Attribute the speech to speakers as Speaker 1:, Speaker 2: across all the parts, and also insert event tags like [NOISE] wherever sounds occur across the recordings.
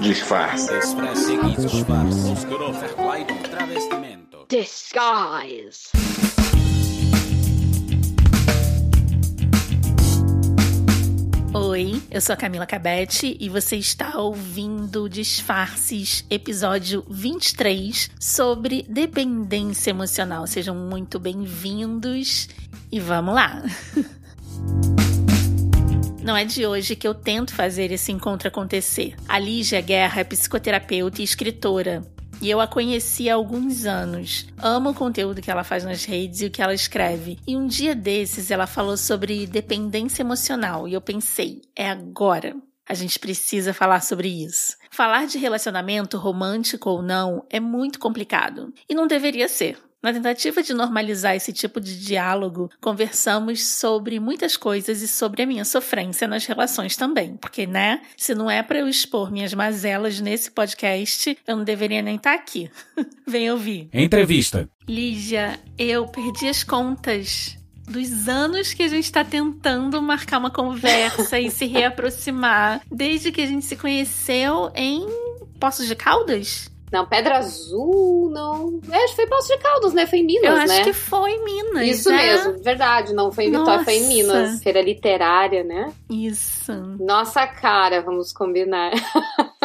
Speaker 1: Disfarce.
Speaker 2: Disguise.
Speaker 3: Oi, eu sou a Camila Cabete e você está ouvindo Disfarces, episódio 23, sobre dependência emocional. Sejam muito bem-vindos e vamos lá! [LAUGHS] Não é de hoje que eu tento fazer esse encontro acontecer. A Lígia Guerra é psicoterapeuta e escritora. E eu a conheci há alguns anos. Amo o conteúdo que ela faz nas redes e o que ela escreve. E um dia desses ela falou sobre dependência emocional e eu pensei, é agora. A gente precisa falar sobre isso. Falar de relacionamento, romântico ou não, é muito complicado. E não deveria ser. Na tentativa de normalizar esse tipo de diálogo, conversamos sobre muitas coisas e sobre a minha sofrência nas relações também. Porque, né? Se não é para eu expor minhas mazelas nesse podcast, eu não deveria nem estar tá aqui. [LAUGHS] Vem ouvir.
Speaker 4: Entrevista.
Speaker 3: Lígia, eu perdi as contas dos anos que a gente está tentando marcar uma conversa e se reaproximar desde que a gente se conheceu em Poços de Caldas?
Speaker 5: Não, Pedra Azul, não. É, acho que foi Poço de Caldas, né? Foi em Minas,
Speaker 3: Eu
Speaker 5: né?
Speaker 3: acho que foi em Minas.
Speaker 5: Isso
Speaker 3: é?
Speaker 5: mesmo, verdade. Não foi em Vitória,
Speaker 3: Nossa.
Speaker 5: foi em Minas. Feira literária, né?
Speaker 3: Isso.
Speaker 5: Nossa cara, vamos combinar. [LAUGHS]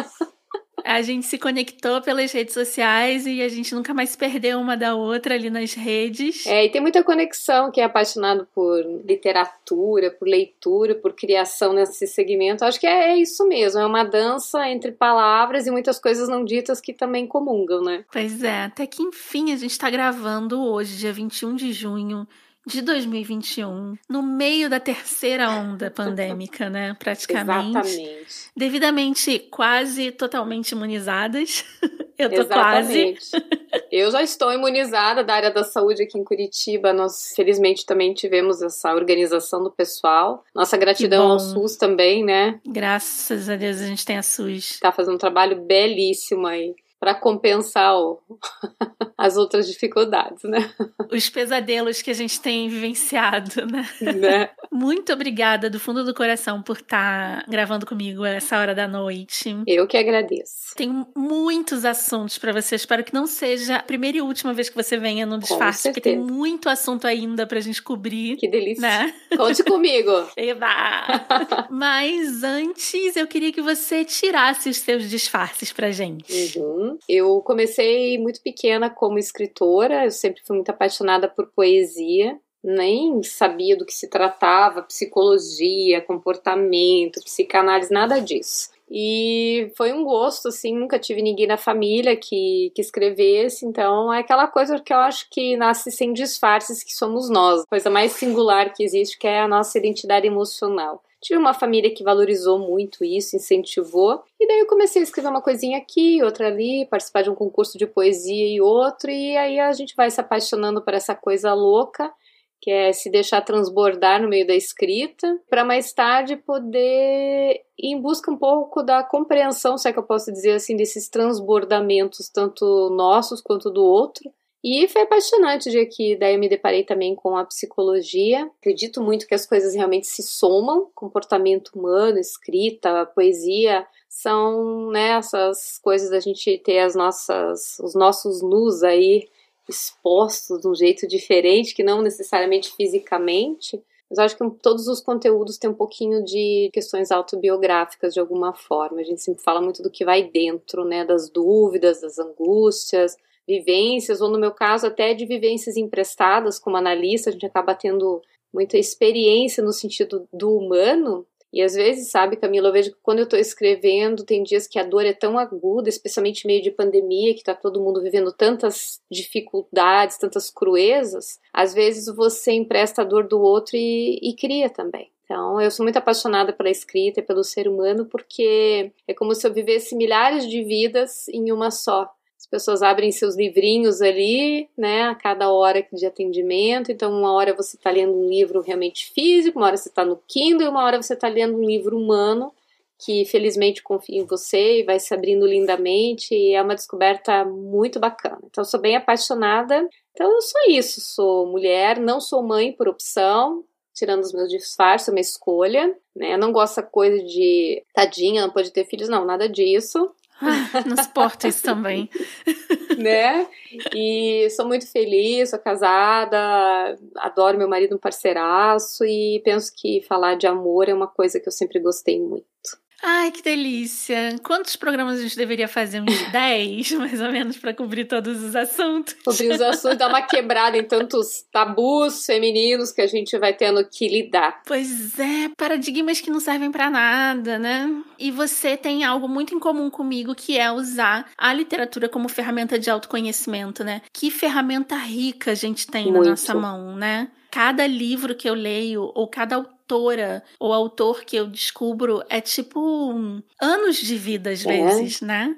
Speaker 3: A gente se conectou pelas redes sociais e a gente nunca mais perdeu uma da outra ali nas redes.
Speaker 5: É, e tem muita conexão. Quem é apaixonado por literatura, por leitura, por criação nesse segmento, acho que é, é isso mesmo. É uma dança entre palavras e muitas coisas não ditas que também comungam, né?
Speaker 3: Pois é, até que enfim a gente tá gravando hoje, dia 21 de junho de 2021, no meio da terceira onda pandêmica, né? Praticamente.
Speaker 5: Exatamente.
Speaker 3: Devidamente quase totalmente imunizadas. [LAUGHS] Eu tô quase.
Speaker 5: Exatamente. Eu já estou imunizada da área da saúde aqui em Curitiba. Nós, felizmente, também tivemos essa organização do pessoal. Nossa gratidão ao. SUS também, né?
Speaker 3: Graças a Deus a gente tem a SUS.
Speaker 5: Tá fazendo um trabalho belíssimo aí para compensar o- [LAUGHS] as outras dificuldades, né?
Speaker 3: Os pesadelos que a gente tem vivenciado, né?
Speaker 5: né? [LAUGHS]
Speaker 3: Muito obrigada do fundo do coração por estar gravando comigo essa hora da noite.
Speaker 5: Eu que agradeço.
Speaker 3: Tem muitos assuntos para você. Espero que não seja a primeira e última vez que você venha no disfarce, porque tem muito assunto ainda pra gente cobrir.
Speaker 5: Que delícia.
Speaker 3: Né? [LAUGHS]
Speaker 5: Conte comigo.
Speaker 3: Eba! Mas antes eu queria que você tirasse os seus disfarces pra gente.
Speaker 5: Uhum. Eu comecei muito pequena como escritora, eu sempre fui muito apaixonada por poesia, nem sabia do que se tratava, psicologia, comportamento, psicanálise, nada disso. E foi um gosto, assim, nunca tive ninguém na família que, que escrevesse, então é aquela coisa que eu acho que nasce sem disfarces, que somos nós, a coisa mais singular que existe, que é a nossa identidade emocional. Tive uma família que valorizou muito isso, incentivou, e daí eu comecei a escrever uma coisinha aqui, outra ali, participar de um concurso de poesia e outro, e aí a gente vai se apaixonando por essa coisa louca, que é se deixar transbordar no meio da escrita, para mais tarde poder ir em busca um pouco da compreensão, se é que eu posso dizer assim, desses transbordamentos, tanto nossos quanto do outro. E foi apaixonante o dia que daí eu me deparei também com a psicologia. Acredito muito que as coisas realmente se somam, comportamento humano, escrita, poesia, são né, essas coisas da gente ter as nossas, os nossos nus aí expostos de um jeito diferente, que não necessariamente fisicamente. Mas acho que todos os conteúdos têm um pouquinho de questões autobiográficas de alguma forma. A gente sempre fala muito do que vai dentro, né? Das dúvidas, das angústias, vivências, ou no meu caso, até de vivências emprestadas como analista, a gente acaba tendo muita experiência no sentido do humano. E às vezes, sabe, Camila, eu vejo que quando eu tô escrevendo, tem dias que a dor é tão aguda, especialmente meio de pandemia, que tá todo mundo vivendo tantas dificuldades, tantas cruezas. Às vezes você empresta a dor do outro e, e cria também. Então, eu sou muito apaixonada pela escrita e pelo ser humano, porque é como se eu vivesse milhares de vidas em uma só. As pessoas abrem seus livrinhos ali, né, a cada hora de atendimento. Então, uma hora você está lendo um livro realmente físico, uma hora você está no Kindle, uma hora você está lendo um livro humano que felizmente confia em você e vai se abrindo lindamente. E é uma descoberta muito bacana. Então, sou bem apaixonada. Então, eu sou isso. Sou mulher, não sou mãe por opção. Tirando os meus disfarces, é uma escolha, né? Eu não gosto dessa coisa de tadinha, não pode ter filhos, não, nada disso. [LAUGHS]
Speaker 3: Não suporto isso também.
Speaker 5: né? E sou muito feliz, sou casada, adoro meu marido um parceiraço e penso que falar de amor é uma coisa que eu sempre gostei muito.
Speaker 3: Ai, que delícia! Quantos programas a gente deveria fazer? Uns [LAUGHS] 10, mais ou menos, para cobrir todos os assuntos.
Speaker 5: Cobrir os assuntos, dar uma [LAUGHS] quebrada em tantos tabus femininos que a gente vai tendo que lidar.
Speaker 3: Pois é, paradigmas que não servem para nada, né? E você tem algo muito em comum comigo, que é usar a literatura como ferramenta de autoconhecimento, né? Que ferramenta rica a gente tem muito. na nossa mão, né? cada livro que eu leio ou cada autora ou autor que eu descubro é tipo um, anos de vida às é. vezes, né?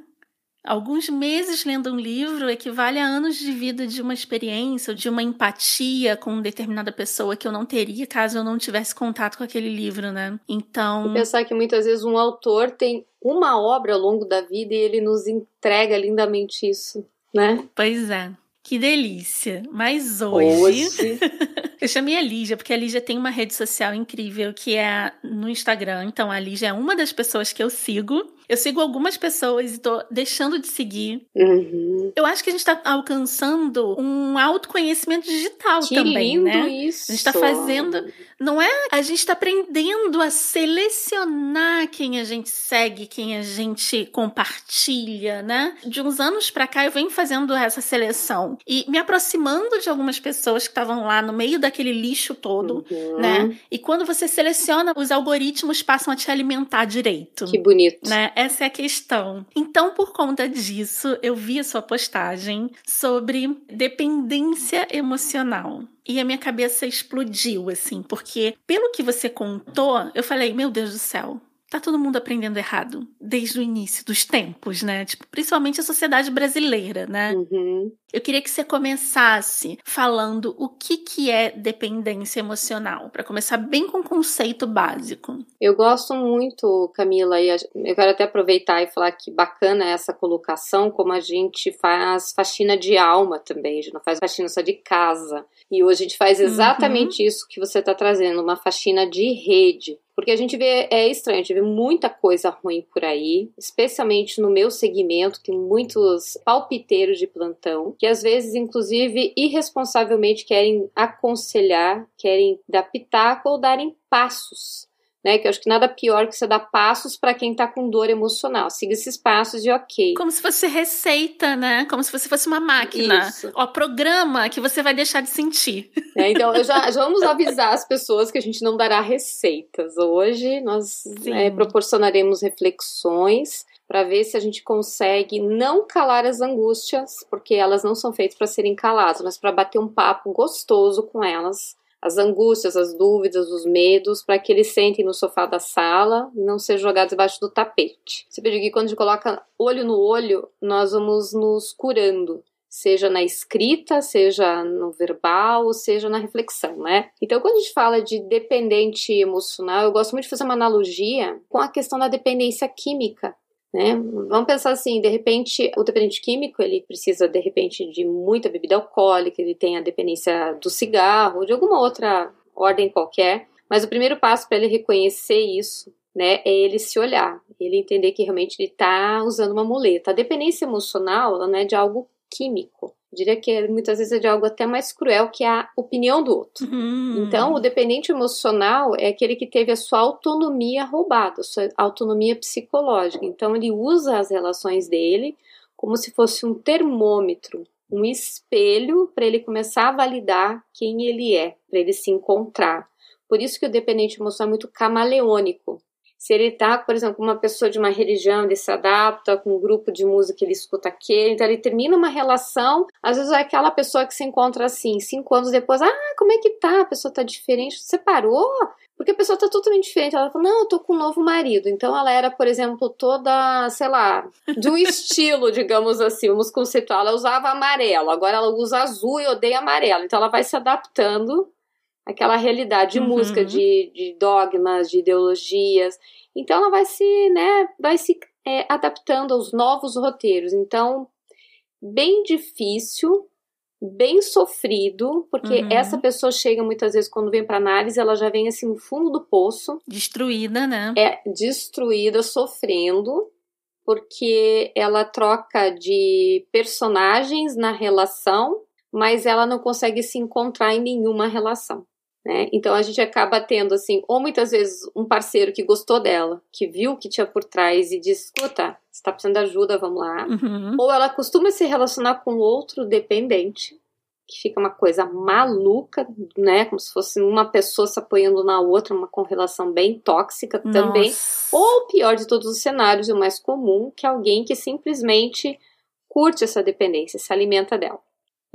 Speaker 3: Alguns meses lendo um livro equivale a anos de vida de uma experiência, de uma empatia com determinada pessoa que eu não teria caso eu não tivesse contato com aquele livro, né? Então.
Speaker 5: E pensar que muitas vezes um autor tem uma obra ao longo da vida e ele nos entrega lindamente isso, né?
Speaker 3: Pois é. Que delícia! Mas hoje, hoje... [LAUGHS] eu chamei a Lígia, porque a Lígia tem uma rede social incrível que é no Instagram. Então a Lígia é uma das pessoas que eu sigo. Eu sigo algumas pessoas e tô deixando de seguir.
Speaker 5: Uhum.
Speaker 3: Eu acho que a gente tá alcançando um autoconhecimento digital
Speaker 5: que
Speaker 3: também,
Speaker 5: lindo
Speaker 3: né?
Speaker 5: Isso.
Speaker 3: A gente tá fazendo. Não é? A gente tá aprendendo a selecionar quem a gente segue, quem a gente compartilha, né? De uns anos pra cá eu venho fazendo essa seleção e me aproximando de algumas pessoas que estavam lá no meio daquele lixo todo, uhum. né? E quando você seleciona, os algoritmos passam a te alimentar direito.
Speaker 5: Que bonito.
Speaker 3: Né? Essa é a questão. Então, por conta disso, eu vi a sua postagem sobre dependência emocional. E a minha cabeça explodiu, assim, porque pelo que você contou, eu falei, meu Deus do céu, tá todo mundo aprendendo errado desde o início dos tempos, né? Tipo, principalmente a sociedade brasileira, né?
Speaker 5: Uhum.
Speaker 3: Eu queria que você começasse falando o que que é dependência emocional, para começar bem com o conceito básico.
Speaker 5: Eu gosto muito, Camila, e eu quero até aproveitar e falar que bacana essa colocação, como a gente faz faxina de alma também, a gente não faz faxina só de casa. E hoje a gente faz uhum. exatamente uhum. isso que você está trazendo, uma faxina de rede. Porque a gente vê, é estranho, a gente vê muita coisa ruim por aí, especialmente no meu segmento, tem muitos palpiteiros de plantão, que às vezes, inclusive, irresponsavelmente querem aconselhar, querem dar pitaco ou darem passos né? Que eu acho que nada pior que você dar passos para quem tá com dor emocional. Siga esses passos e ok.
Speaker 3: Como se fosse receita, né? Como se você fosse uma máquina. Isso. Ó, programa que você vai deixar de sentir.
Speaker 5: É, então, eu já, já, vamos avisar as pessoas que a gente não dará receitas. Hoje nós é, proporcionaremos reflexões para ver se a gente consegue não calar as angústias, porque elas não são feitas para serem caladas, mas para bater um papo gostoso com elas as angústias, as dúvidas, os medos, para que eles sentem no sofá da sala e não sejam jogados debaixo do tapete. Você pediu que quando a gente coloca olho no olho, nós vamos nos curando seja na escrita, seja no verbal, seja na reflexão, né? Então, quando a gente fala de dependente emocional, eu gosto muito de fazer uma analogia com a questão da dependência química. Né? Vamos pensar assim, de repente, o dependente químico, ele precisa, de repente, de muita bebida alcoólica, ele tem a dependência do cigarro, de alguma outra ordem qualquer, mas o primeiro passo para ele reconhecer isso, né, é ele se olhar, ele entender que realmente ele está usando uma muleta. A dependência emocional, ela não é de algo químico, diria que muitas vezes é de algo até mais cruel, que é a opinião do outro.
Speaker 3: Uhum.
Speaker 5: Então, o dependente emocional é aquele que teve a sua autonomia roubada, a sua autonomia psicológica. Então, ele usa as relações dele como se fosse um termômetro, um espelho para ele começar a validar quem ele é, para ele se encontrar. Por isso que o dependente emocional é muito camaleônico. Se ele tá, por exemplo, com uma pessoa de uma religião, ele se adapta com um grupo de música, ele escuta aquele, então ele termina uma relação, às vezes é aquela pessoa que se encontra assim, cinco anos depois, ah, como é que tá? A pessoa tá diferente, separou? Porque a pessoa tá totalmente diferente. Ela fala, não, eu tô com um novo marido. Então ela era, por exemplo, toda, sei lá, de um [LAUGHS] estilo, digamos assim, vamos conceituar. Ela usava amarelo, agora ela usa azul e odeia amarelo. Então ela vai se adaptando aquela realidade de uhum. música, de, de, dogmas, de ideologias. Então ela vai se, né, vai se é, adaptando aos novos roteiros. Então, bem difícil, bem sofrido, porque uhum. essa pessoa chega muitas vezes quando vem para análise, ela já vem assim no fundo do poço,
Speaker 3: destruída, né?
Speaker 5: É destruída, sofrendo. porque ela troca de personagens na relação, mas ela não consegue se encontrar em nenhuma relação. Né? Então a gente acaba tendo assim, ou muitas vezes um parceiro que gostou dela, que viu o que tinha por trás e disse: escuta, você tá precisando de ajuda, vamos lá.
Speaker 3: Uhum.
Speaker 5: Ou ela costuma se relacionar com outro dependente, que fica uma coisa maluca, né? Como se fosse uma pessoa se apoiando na outra, uma relação bem tóxica também.
Speaker 3: Nossa.
Speaker 5: Ou o pior de todos os cenários, o mais comum, que é alguém que simplesmente curte essa dependência, se alimenta dela.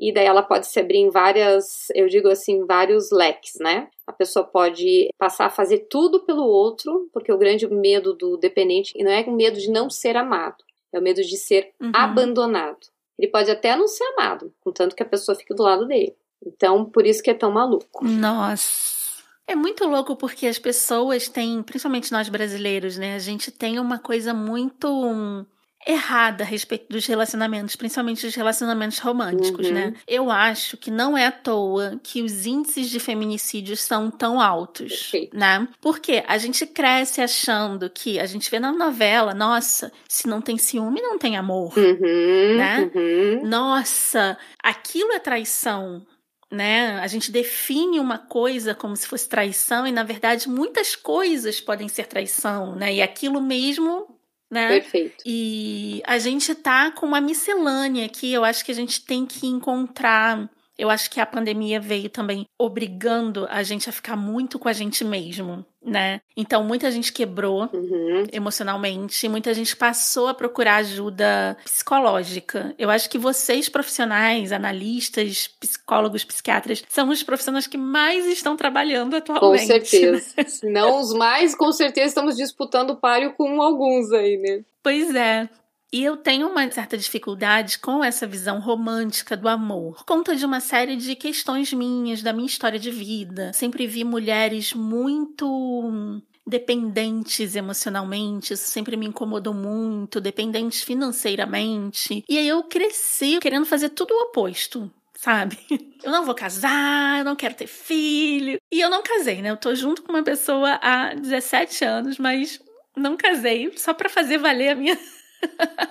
Speaker 5: E daí ela pode se abrir em várias, eu digo assim, vários leques, né? A pessoa pode passar a fazer tudo pelo outro, porque o grande medo do dependente não é o medo de não ser amado, é o medo de ser
Speaker 3: Uhum.
Speaker 5: abandonado. Ele pode até não ser amado, contanto que a pessoa fique do lado dele. Então, por isso que é tão maluco.
Speaker 3: Nossa. É muito louco porque as pessoas têm, principalmente nós brasileiros, né? A gente tem uma coisa muito errada a respeito dos relacionamentos, principalmente os relacionamentos românticos,
Speaker 5: Uhum.
Speaker 3: né? Eu acho que não é à toa que os índices de feminicídios são tão altos,
Speaker 5: Perfeito.
Speaker 3: né? Porque a gente cresce achando que a gente vê na novela, nossa, se não tem ciúme, não tem amor.
Speaker 5: Uhum,
Speaker 3: Né?
Speaker 5: uhum.
Speaker 3: Nossa, aquilo é traição, né? A gente define uma coisa como se fosse traição e na verdade muitas coisas podem ser traição, né? E aquilo mesmo, né?
Speaker 5: Perfeito.
Speaker 3: E a gente tá com uma miscelânea aqui, eu acho que a gente tem que encontrar. Eu acho que a pandemia veio também obrigando a gente a ficar muito com a gente mesmo, né? Então muita gente quebrou
Speaker 5: Uhum.
Speaker 3: emocionalmente, muita gente passou a procurar ajuda psicológica. Eu acho que vocês, profissionais, analistas, psicólogos, psiquiatras, são os profissionais que mais estão trabalhando
Speaker 5: Com
Speaker 3: atualmente.
Speaker 5: certeza. [LAUGHS] Se não os mais, com certeza estamos disputando o páreo com alguns aí, né?
Speaker 3: Pois é. E eu tenho uma certa dificuldade com essa visão romântica do amor, conta de uma série de questões minhas, da minha história de vida. Sempre vi mulheres muito dependentes emocionalmente, isso sempre me incomodou muito, dependentes financeiramente. E aí eu cresci querendo fazer tudo o oposto. Sabe? [LAUGHS] Eu não vou casar, eu não quero ter filho. E eu não casei, né? Eu tô junto com uma pessoa há 17 anos, mas não casei, só pra fazer valer a minha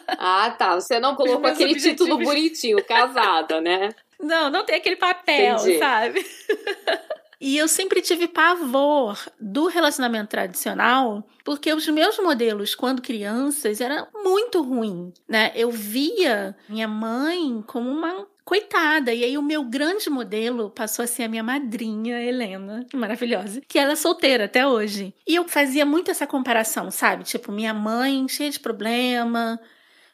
Speaker 5: Ah, tá. Você não colocou aquele título
Speaker 3: objetivos.
Speaker 5: bonitinho, casada, né?
Speaker 3: Não, não tem aquele papel,
Speaker 5: Entendi.
Speaker 3: sabe? [LAUGHS] e eu sempre tive pavor do relacionamento tradicional, porque os meus modelos, quando crianças, era muito ruim, né? Eu via minha mãe como uma coitada. E aí o meu grande modelo passou a ser a minha madrinha, Helena, maravilhosa, que ela é solteira até hoje. E eu fazia muito essa comparação, sabe? Tipo, minha mãe cheia de problema,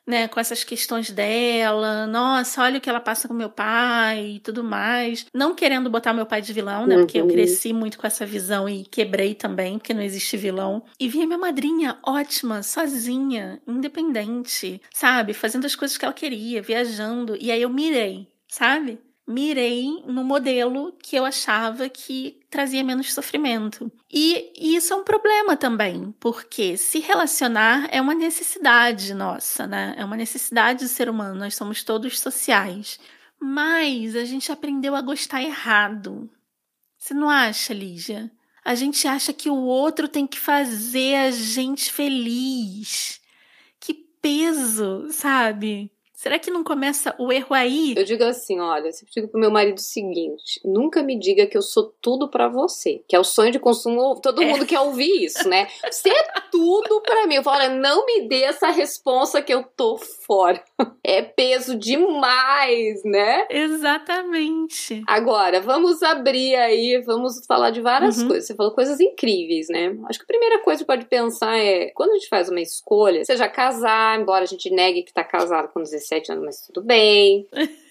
Speaker 3: né, com essas questões dela. Nossa, olha o que ela passa com meu pai e tudo mais. Não querendo botar meu pai de vilão, né? Porque eu
Speaker 5: Uhum.
Speaker 3: cresci muito com essa visão e quebrei também, porque não existe vilão. E via minha madrinha ótima, sozinha, independente, sabe? Fazendo as coisas que ela queria, viajando. E aí eu mirei, sabe? Mirei no modelo que eu achava que trazia menos sofrimento. E, e isso é um problema também, porque se relacionar é uma necessidade nossa, né? É uma necessidade do ser humano, nós somos todos sociais. Mas a gente aprendeu a gostar errado. Você não acha, Lígia? A gente acha que o outro tem que fazer a gente feliz. Que peso, sabe? Será que não começa o erro aí?
Speaker 5: Eu digo assim, olha, eu sempre digo pro meu marido o seguinte: nunca me diga que eu sou tudo pra você, que é o sonho de consumo. Todo
Speaker 3: É.
Speaker 5: mundo quer ouvir isso, né? Você é tudo pra mim. Eu falo, olha, não me dê essa resposta que eu tô fora. É peso demais, né?
Speaker 3: Exatamente.
Speaker 5: Agora, vamos abrir aí, vamos falar de várias
Speaker 3: Uhum.
Speaker 5: coisas. Você falou coisas incríveis, né? Acho que a primeira coisa que pode pensar é, quando a gente faz uma escolha, seja casar, embora a gente negue que tá casado com 17 anos, mas tudo bem. [LAUGHS]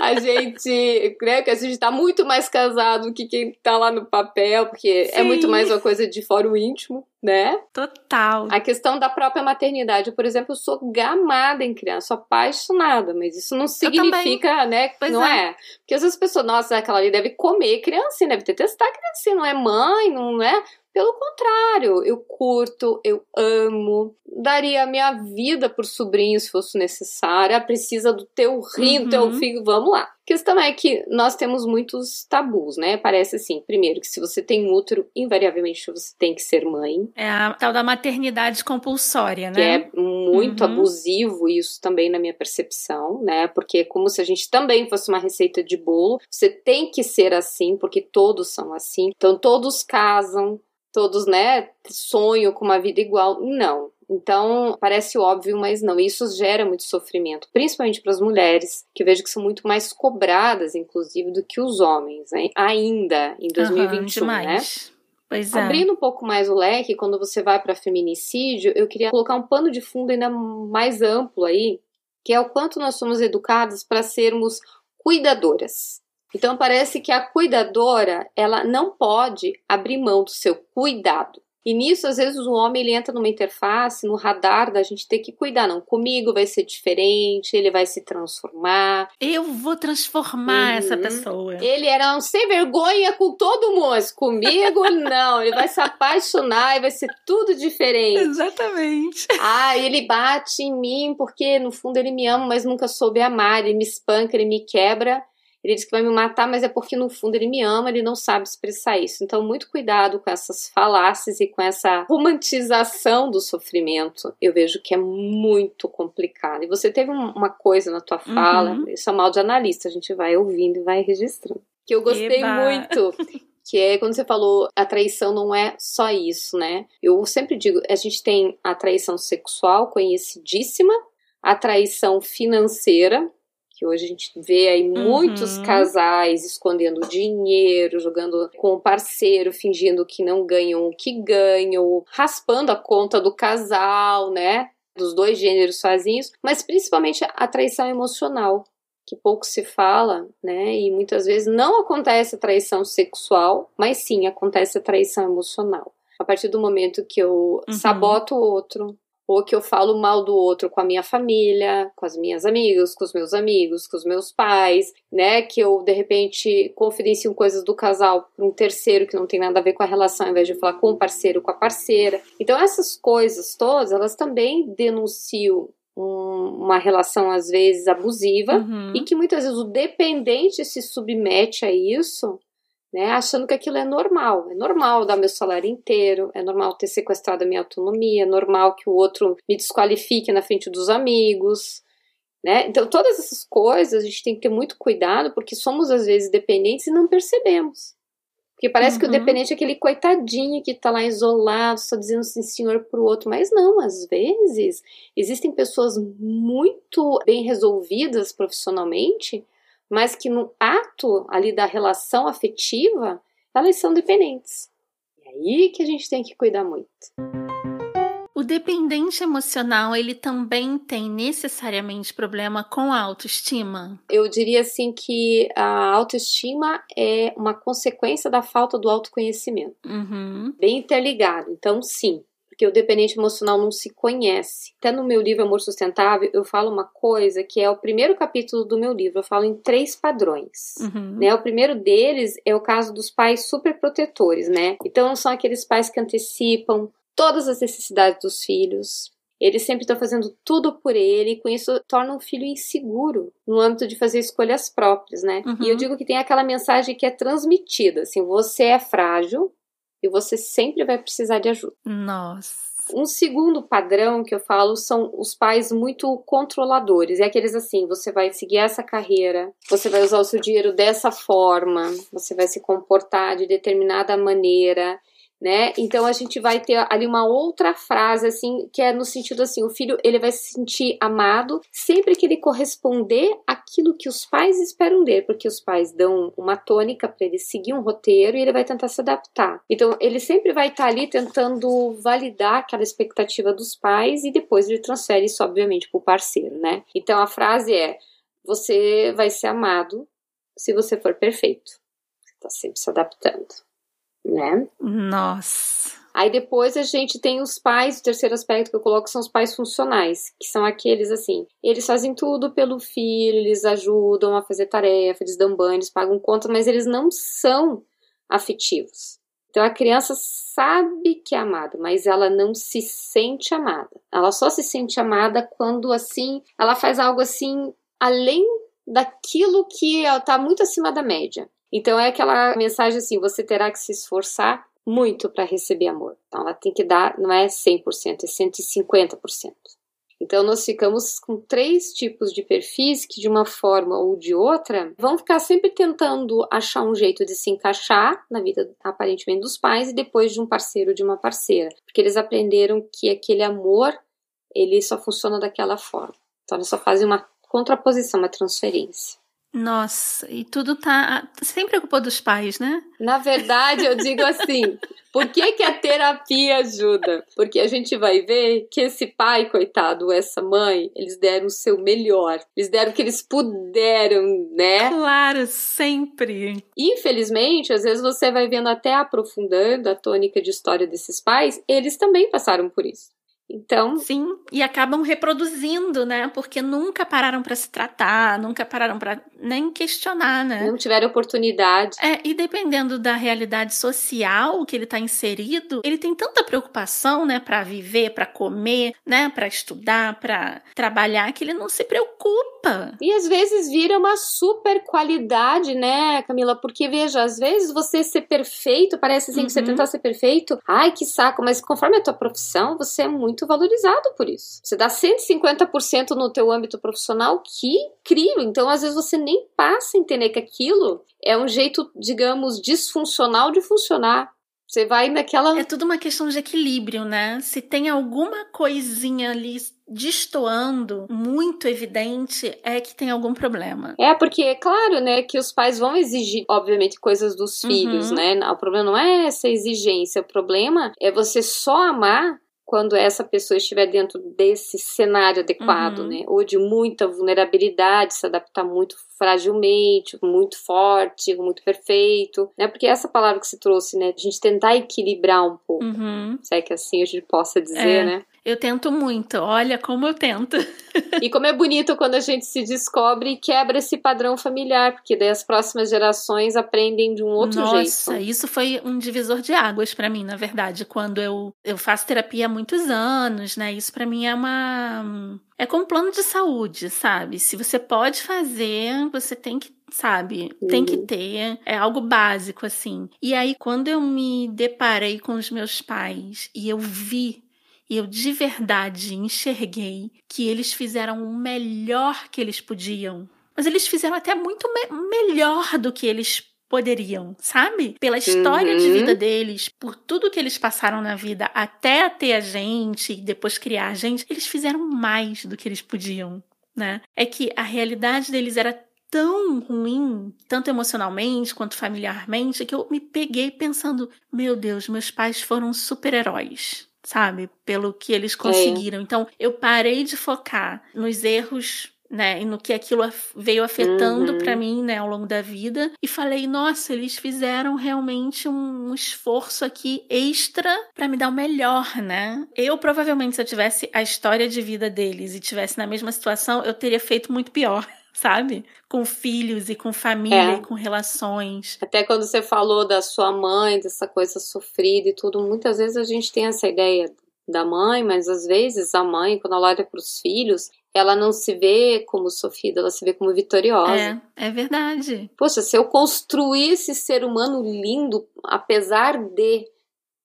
Speaker 5: A gente, né, que a gente tá muito mais casado que quem tá lá no papel, porque é
Speaker 3: Sim.
Speaker 5: muito mais uma coisa de fora o íntimo, né?
Speaker 3: Total.
Speaker 5: A questão da própria maternidade, por exemplo, eu sou gamada em criança, sou apaixonada, mas isso não significa, né,
Speaker 3: Pois
Speaker 5: não
Speaker 3: é.
Speaker 5: é. Porque às vezes as pessoas, nossa, aquela ali deve comer criancinha, deve ter testar criancinha, não é mãe, não é? Pelo contrário, eu curto, eu amo, daria a minha vida por sobrinho se fosse necessário, ah, precisa do teu rim, do teu
Speaker 3: Uhum.
Speaker 5: filho, vamos lá. Questão é que nós temos muitos tabus, né? Parece assim, primeiro, que se você tem útero, invariavelmente você tem que ser mãe.
Speaker 3: É a tal da maternidade compulsória, né?
Speaker 5: Que é muito uhum. abusivo isso também na minha percepção, né? Porque é como se a gente também fosse uma receita de bolo. Você tem que ser assim, porque todos são assim. Então todos casam, todos, né, sonham com uma vida igual. Não. Então, parece óbvio, mas não. Isso gera muito sofrimento, principalmente para as mulheres, que vejo que são muito mais cobradas, inclusive, do que os homens, né? ainda em 2021, uhum, né?
Speaker 3: Pois é.
Speaker 5: Abrindo um pouco mais o leque, quando você vai para feminicídio, eu queria colocar um pano de fundo ainda mais amplo aí, que é o quanto nós somos educados para sermos cuidadoras. Então parece que a cuidadora, ela não pode abrir mão do seu cuidado. E nisso, às vezes, o homem ele entra numa interface, no radar da gente ter que cuidar. Não, comigo vai ser diferente, ele vai se transformar.
Speaker 3: Eu vou transformar uhum. essa pessoa.
Speaker 5: Ele era um sem vergonha com todo mundo, mas comigo [LAUGHS] não. Ele vai se apaixonar e vai ser tudo diferente.
Speaker 3: Exatamente.
Speaker 5: Ah, ele bate em mim porque no fundo ele me ama, mas nunca soube amar. Ele me espanca, ele me quebra. Ele diz que vai me matar, mas é porque no fundo ele me ama, ele não sabe expressar isso. Então, muito cuidado com essas falácias e com essa romantização do sofrimento. Eu vejo que é muito complicado. E você teve uma coisa na tua fala, uhum. isso é mal de analista, a gente vai ouvindo e vai registrando. Que eu gostei Eba. muito. que é quando você falou a traição não é só isso, né? Eu sempre digo, a gente tem a traição sexual conhecidíssima, a traição financeira, que hoje a gente vê aí muitos uhum. casais escondendo dinheiro, jogando com o parceiro, fingindo que não ganham o que ganham, raspando a conta do casal, né? Dos dois gêneros sozinhos, mas principalmente a traição emocional, que pouco se fala, né? E muitas vezes não acontece a traição sexual, mas sim acontece a traição emocional. A partir do momento que eu uhum. saboto o outro, ou que eu falo mal do outro com a minha família, com as minhas amigas, com os meus amigos, com os meus pais, né? Que eu de repente confidencio coisas do casal para um terceiro que não tem nada a ver com a relação, ao invés de falar com o parceiro, com a parceira. Então essas coisas todas, elas também denunciam um, uma relação às vezes abusiva uhum. e que muitas vezes o dependente se submete a isso né, achando que aquilo é normal. É normal dar meu salário inteiro, é normal ter sequestrado a minha autonomia, é normal que o outro me desqualifique na frente dos amigos. Né? Então, todas essas coisas a gente tem que ter muito cuidado, porque somos às vezes dependentes e não percebemos. Porque parece uhum. que o uhum. dependente é aquele coitadinho que está lá isolado, só dizendo sim senhor para o outro. Mas não, às vezes existem pessoas muito bem resolvidas profissionalmente mas que no ato ali da relação afetiva, elas são dependentes. E aí que a gente tem que cuidar muito.
Speaker 3: O dependente emocional, ele também tem necessariamente problema com a autoestima?
Speaker 5: Eu diria assim que a autoestima é uma consequência da falta do autoconhecimento.
Speaker 3: Uhum.
Speaker 5: Bem interligado. Então, sim, porque o dependente emocional não se conhece. Até no meu livro Amor Sustentável, eu falo uma coisa que é o primeiro capítulo do meu livro. Eu falo em três padrões.
Speaker 3: Uhum.
Speaker 5: Né? O primeiro deles é o caso dos pais superprotetores, né? Então, são aqueles pais que antecipam todas as necessidades dos filhos, eles sempre estão fazendo tudo por ele, e com isso torna o filho inseguro no âmbito de fazer escolhas próprias, né? Uhum. E eu uhum. digo que tem aquela mensagem que é transmitida, assim, você é frágil, e você sempre vai precisar de ajuda.
Speaker 3: Nossa.
Speaker 5: Um segundo padrão que eu falo são os pais muito controladores. É aqueles assim: você vai seguir essa carreira, você vai usar o seu dinheiro dessa forma, você vai se comportar de determinada maneira né? Então a gente vai ter ali uma outra frase assim, que é no sentido assim, o filho ele vai se sentir amado sempre que ele corresponder aquilo que os pais esperam dele, porque os pais dão uma tônica para ele seguir um roteiro e ele vai tentar se adaptar. Então ele sempre vai estar tá ali tentando validar aquela expectativa dos pais e depois ele transfere isso obviamente para o parceiro, né? Então a frase é: você vai ser amado se você for perfeito. Você está sempre se adaptando né?
Speaker 3: Nossa.
Speaker 5: Aí depois a gente tem os pais, o terceiro aspecto que eu coloco são os pais funcionais, que são aqueles assim, eles fazem tudo pelo filho, eles ajudam a fazer tarefa, eles dão banho, eles pagam contas, mas eles não são afetivos. Então a criança sabe que é amada, mas ela não se sente amada. Ela só se sente amada quando assim, ela faz algo assim além daquilo que está muito acima da média. Então é aquela mensagem assim: você terá que se esforçar muito para receber amor. Então ela tem que dar, não é 100%, é 150%. Então, nós ficamos com três tipos de perfis que, de uma forma ou de outra, vão ficar sempre tentando achar um jeito de se encaixar na vida, aparentemente, dos pais e depois de um parceiro ou de uma parceira. Porque eles aprenderam que aquele amor, ele só funciona daquela forma. Então, eles só fazem uma contraposição, uma transferência.
Speaker 3: Nossa, e tudo tá sempre preocupou dos pais, né?
Speaker 5: Na verdade, eu digo assim, por que, que a terapia ajuda? Porque a gente vai ver que esse pai, coitado, essa mãe, eles deram o seu melhor. Eles deram o que eles puderam, né?
Speaker 3: Claro, sempre.
Speaker 5: Infelizmente, às vezes você vai vendo até aprofundando a tônica de história desses pais, eles também passaram por isso. Então.
Speaker 3: Sim, e acabam reproduzindo, né? Porque nunca pararam para se tratar, nunca pararam para nem questionar, né?
Speaker 5: Não tiveram oportunidade.
Speaker 3: É, e dependendo da realidade social que ele está inserido, ele tem tanta preocupação, né, para viver, para comer, né, para estudar, para trabalhar, que ele não se preocupa.
Speaker 5: E às vezes vira uma super qualidade, né, Camila? Porque veja, às vezes você ser perfeito, parece assim uhum. que você uhum. tentar ser perfeito, ai que saco, mas conforme a tua profissão, você é muito muito valorizado por isso. Você dá 150% no teu âmbito profissional, que incrível. Então, às vezes você nem passa a entender que aquilo é um jeito, digamos, disfuncional de funcionar. Você vai naquela.
Speaker 3: É tudo uma questão de equilíbrio, né? Se tem alguma coisinha ali destoando muito evidente, é que tem algum problema.
Speaker 5: É, porque é claro, né, que os pais vão exigir, obviamente, coisas dos filhos, uhum. né? O problema não é essa exigência, o problema é você só amar quando essa pessoa estiver dentro desse cenário adequado, uhum. né? Ou de muita vulnerabilidade, se adaptar muito fragilmente, muito forte, muito perfeito, né? Porque essa palavra que se trouxe, né? A gente tentar equilibrar um pouco, uhum. se é que assim a gente possa dizer, é. né?
Speaker 3: Eu tento muito, olha como eu tento.
Speaker 5: e como é bonito quando a gente se descobre e quebra esse padrão familiar, porque daí as próximas gerações aprendem de um outro
Speaker 3: Nossa,
Speaker 5: jeito.
Speaker 3: Nossa, isso foi um divisor de águas para mim, na verdade, quando eu, eu faço terapia há muitos anos, né? Isso para mim é uma é como um plano de saúde, sabe? Se você pode fazer, você tem que sabe? Uhum. Tem que uhum. ter, é algo básico assim. E aí quando eu me deparei com os meus pais e eu vi e eu de verdade enxerguei que eles fizeram o melhor que eles podiam. Mas eles fizeram até muito me melhor do que eles poderiam, sabe? Pela história uhum. de vida deles, por tudo que eles passaram na vida até ter a gente e depois criar a gente, eles fizeram mais do que eles podiam, né? É que a realidade deles era tão ruim, tanto emocionalmente quanto familiarmente, que eu me peguei pensando: meu Deus, meus pais foram super-heróis sabe? Pelo que eles conseguiram. É. Então, eu parei de focar nos erros né, e no que aquilo veio afetando uhum. para mim, né, ao longo da vida, e falei, nossa, eles fizeram realmente um, um esforço aqui extra para me dar o melhor, né? Eu provavelmente se eu tivesse a história de vida deles e tivesse na mesma situação, eu teria feito muito pior sabe? Com filhos e com família é. e com relações.
Speaker 5: Até quando você falou da sua mãe, dessa coisa sofrida e tudo, muitas vezes a gente tem essa ideia da mãe, mas às vezes a mãe, quando ela olha para os filhos, ela não se vê como sofrida, ela se vê como vitoriosa.
Speaker 3: É, é verdade.
Speaker 5: Poxa, se eu construir esse ser humano lindo, apesar de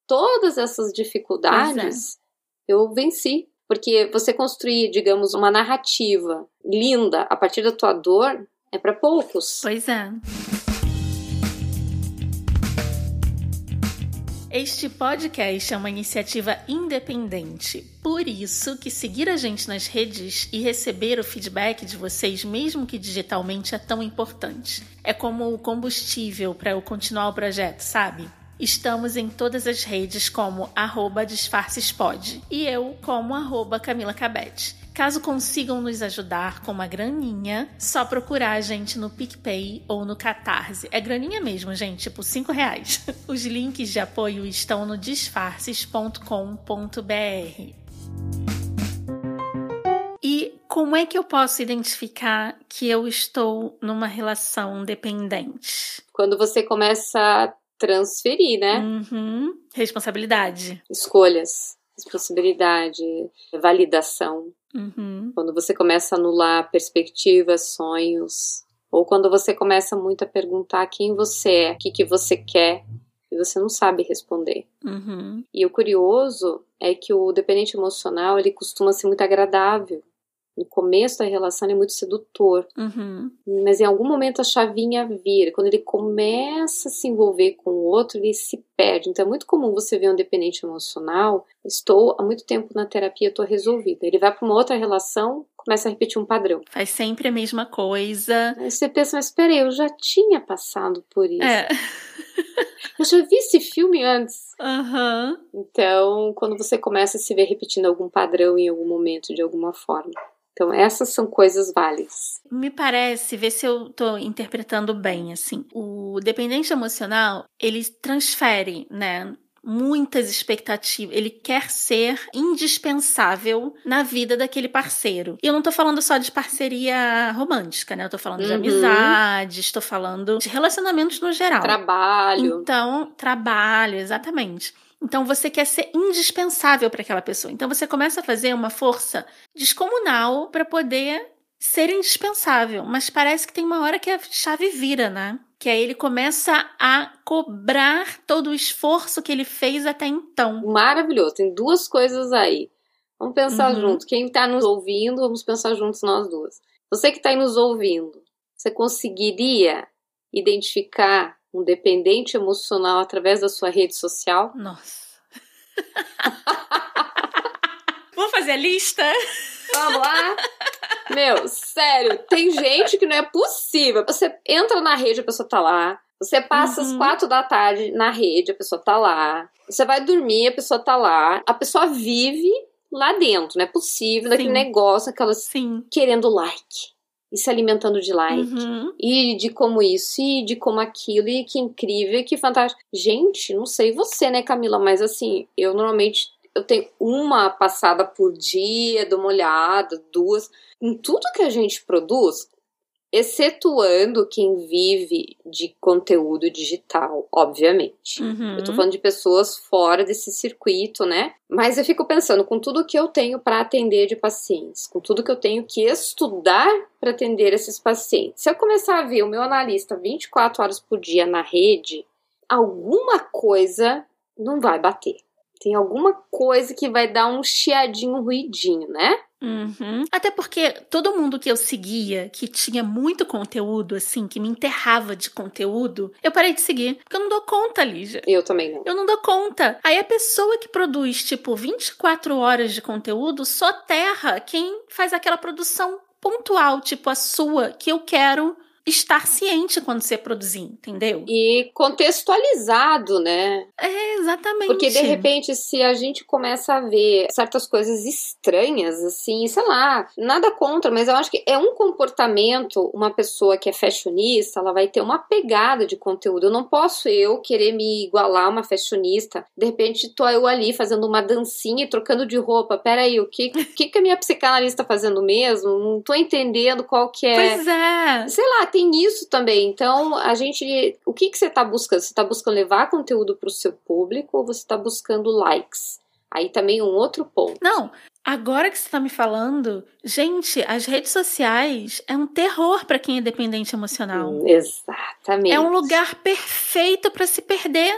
Speaker 5: todas essas dificuldades, é. eu venci. Porque você construir, digamos, uma narrativa linda a partir da tua dor é para poucos.
Speaker 3: Pois é. Este podcast é uma iniciativa independente, por isso que seguir a gente nas redes e receber o feedback de vocês, mesmo que digitalmente, é tão importante. É como o combustível para eu continuar o projeto, sabe? Estamos em todas as redes como arroba disfarcespod e eu como arroba Camila Cabete. Caso consigam nos ajudar com uma graninha, só procurar a gente no PicPay ou no Catarse. É graninha mesmo, gente, tipo 5 reais. [LAUGHS] Os links de apoio estão no disfarces.com.br. E como é que eu posso identificar que eu estou numa relação dependente?
Speaker 5: Quando você começa transferir, né?
Speaker 3: Uhum. Responsabilidade.
Speaker 5: Escolhas, responsabilidade, validação.
Speaker 3: Uhum.
Speaker 5: Quando você começa a anular perspectivas, sonhos, ou quando você começa muito a perguntar quem você é, o que, que você quer, e você não sabe responder.
Speaker 3: Uhum.
Speaker 5: E o curioso é que o dependente emocional ele costuma ser muito agradável. No começo da relação ele é muito sedutor,
Speaker 3: Uhum.
Speaker 5: mas em algum momento a chavinha vira. Quando ele começa a se envolver com o outro, ele se perde. Então é muito comum você ver um dependente emocional. Estou há muito tempo na terapia, estou resolvida. Ele vai para uma outra relação, começa a repetir um padrão.
Speaker 3: Faz sempre a mesma coisa.
Speaker 5: Aí você pensa, mas peraí, eu já tinha passado por isso.
Speaker 3: É. [LAUGHS]
Speaker 5: Eu já vi esse filme antes.
Speaker 3: Aham.
Speaker 5: Então, quando você começa a se ver repetindo algum padrão em algum momento, de alguma forma. Então, essas são coisas válidas.
Speaker 3: Me parece, ver se eu tô interpretando bem, assim. O dependente emocional, ele transfere, né? Muitas expectativas. Ele quer ser indispensável na vida daquele parceiro. E eu não tô falando só de parceria romântica, né? Eu tô falando de
Speaker 5: Uhum.
Speaker 3: amizades, tô falando de relacionamentos no geral.
Speaker 5: Trabalho.
Speaker 3: Então, trabalho, exatamente. Então você quer ser indispensável para aquela pessoa. Então você começa a fazer uma força descomunal para poder ser indispensável. Mas parece que tem uma hora que a chave vira, né? Que aí ele começa a cobrar todo o esforço que ele fez até então.
Speaker 5: Maravilhoso. Tem duas coisas aí. Vamos pensar
Speaker 3: Uhum.
Speaker 5: juntos. Quem tá nos ouvindo, vamos pensar juntos nós duas. Você que tá aí nos ouvindo, você conseguiria identificar um dependente emocional através da sua rede social?
Speaker 3: Nossa. [LAUGHS] Vou fazer a lista?
Speaker 5: Vamos lá? Meu, sério, tem gente que não é possível. Você entra na rede, a pessoa tá lá. Você passa às
Speaker 3: Uhum.
Speaker 5: quatro da tarde na rede, a pessoa tá lá. Você vai dormir, a pessoa tá lá. A pessoa vive lá dentro, não é possível,
Speaker 3: Sim.
Speaker 5: negócio, aquelas
Speaker 3: Sim.
Speaker 5: querendo like. E se alimentando de like.
Speaker 3: Uhum.
Speaker 5: E de como isso, e de como aquilo, e que incrível, e que fantástico. Gente, não sei você, né, Camila, mas assim, eu normalmente eu tenho uma passada por dia, dou uma olhada, duas. Em tudo que a gente produz, excetuando quem vive de conteúdo digital, obviamente.
Speaker 3: Uhum.
Speaker 5: Eu tô falando de pessoas fora desse circuito, né? Mas eu fico pensando, com tudo que eu tenho para atender de pacientes, com tudo que eu tenho que estudar para atender esses pacientes, se eu começar a ver o meu analista 24 horas por dia na rede, alguma coisa não vai bater. Tem alguma coisa que vai dar um chiadinho, um ruidinho, né?
Speaker 3: Uhum. Até porque todo mundo que eu seguia, que tinha muito conteúdo, assim, que me enterrava de conteúdo, eu parei de seguir. Porque eu não dou conta, Lígia.
Speaker 5: Eu também não.
Speaker 3: Eu não dou conta. Aí a pessoa que produz, tipo, 24 horas de conteúdo só terra quem faz aquela produção pontual, tipo a sua, que eu quero estar ciente quando você produzir, entendeu?
Speaker 5: E contextualizado, né?
Speaker 3: É, exatamente.
Speaker 5: Porque de repente, se a gente começa a ver certas coisas estranhas, assim, sei lá, nada contra, mas eu acho que é um comportamento, uma pessoa que é fashionista, ela vai ter uma pegada de conteúdo. Eu não posso eu querer me igualar a uma fashionista. De repente, tô eu ali fazendo uma dancinha e trocando de roupa. Peraí, o que, que, que a minha psicanalista tá fazendo mesmo? Não tô entendendo qual que é.
Speaker 3: Pois é.
Speaker 5: Sei lá, tem isso também. Então, a gente. O que, que você está buscando? Você está buscando levar conteúdo para o seu público ou você está buscando likes? Aí também um outro ponto.
Speaker 3: Não, agora que você tá me falando, gente, as redes sociais é um terror para quem é dependente emocional.
Speaker 5: Hum, exatamente.
Speaker 3: É um lugar perfeito para se perder.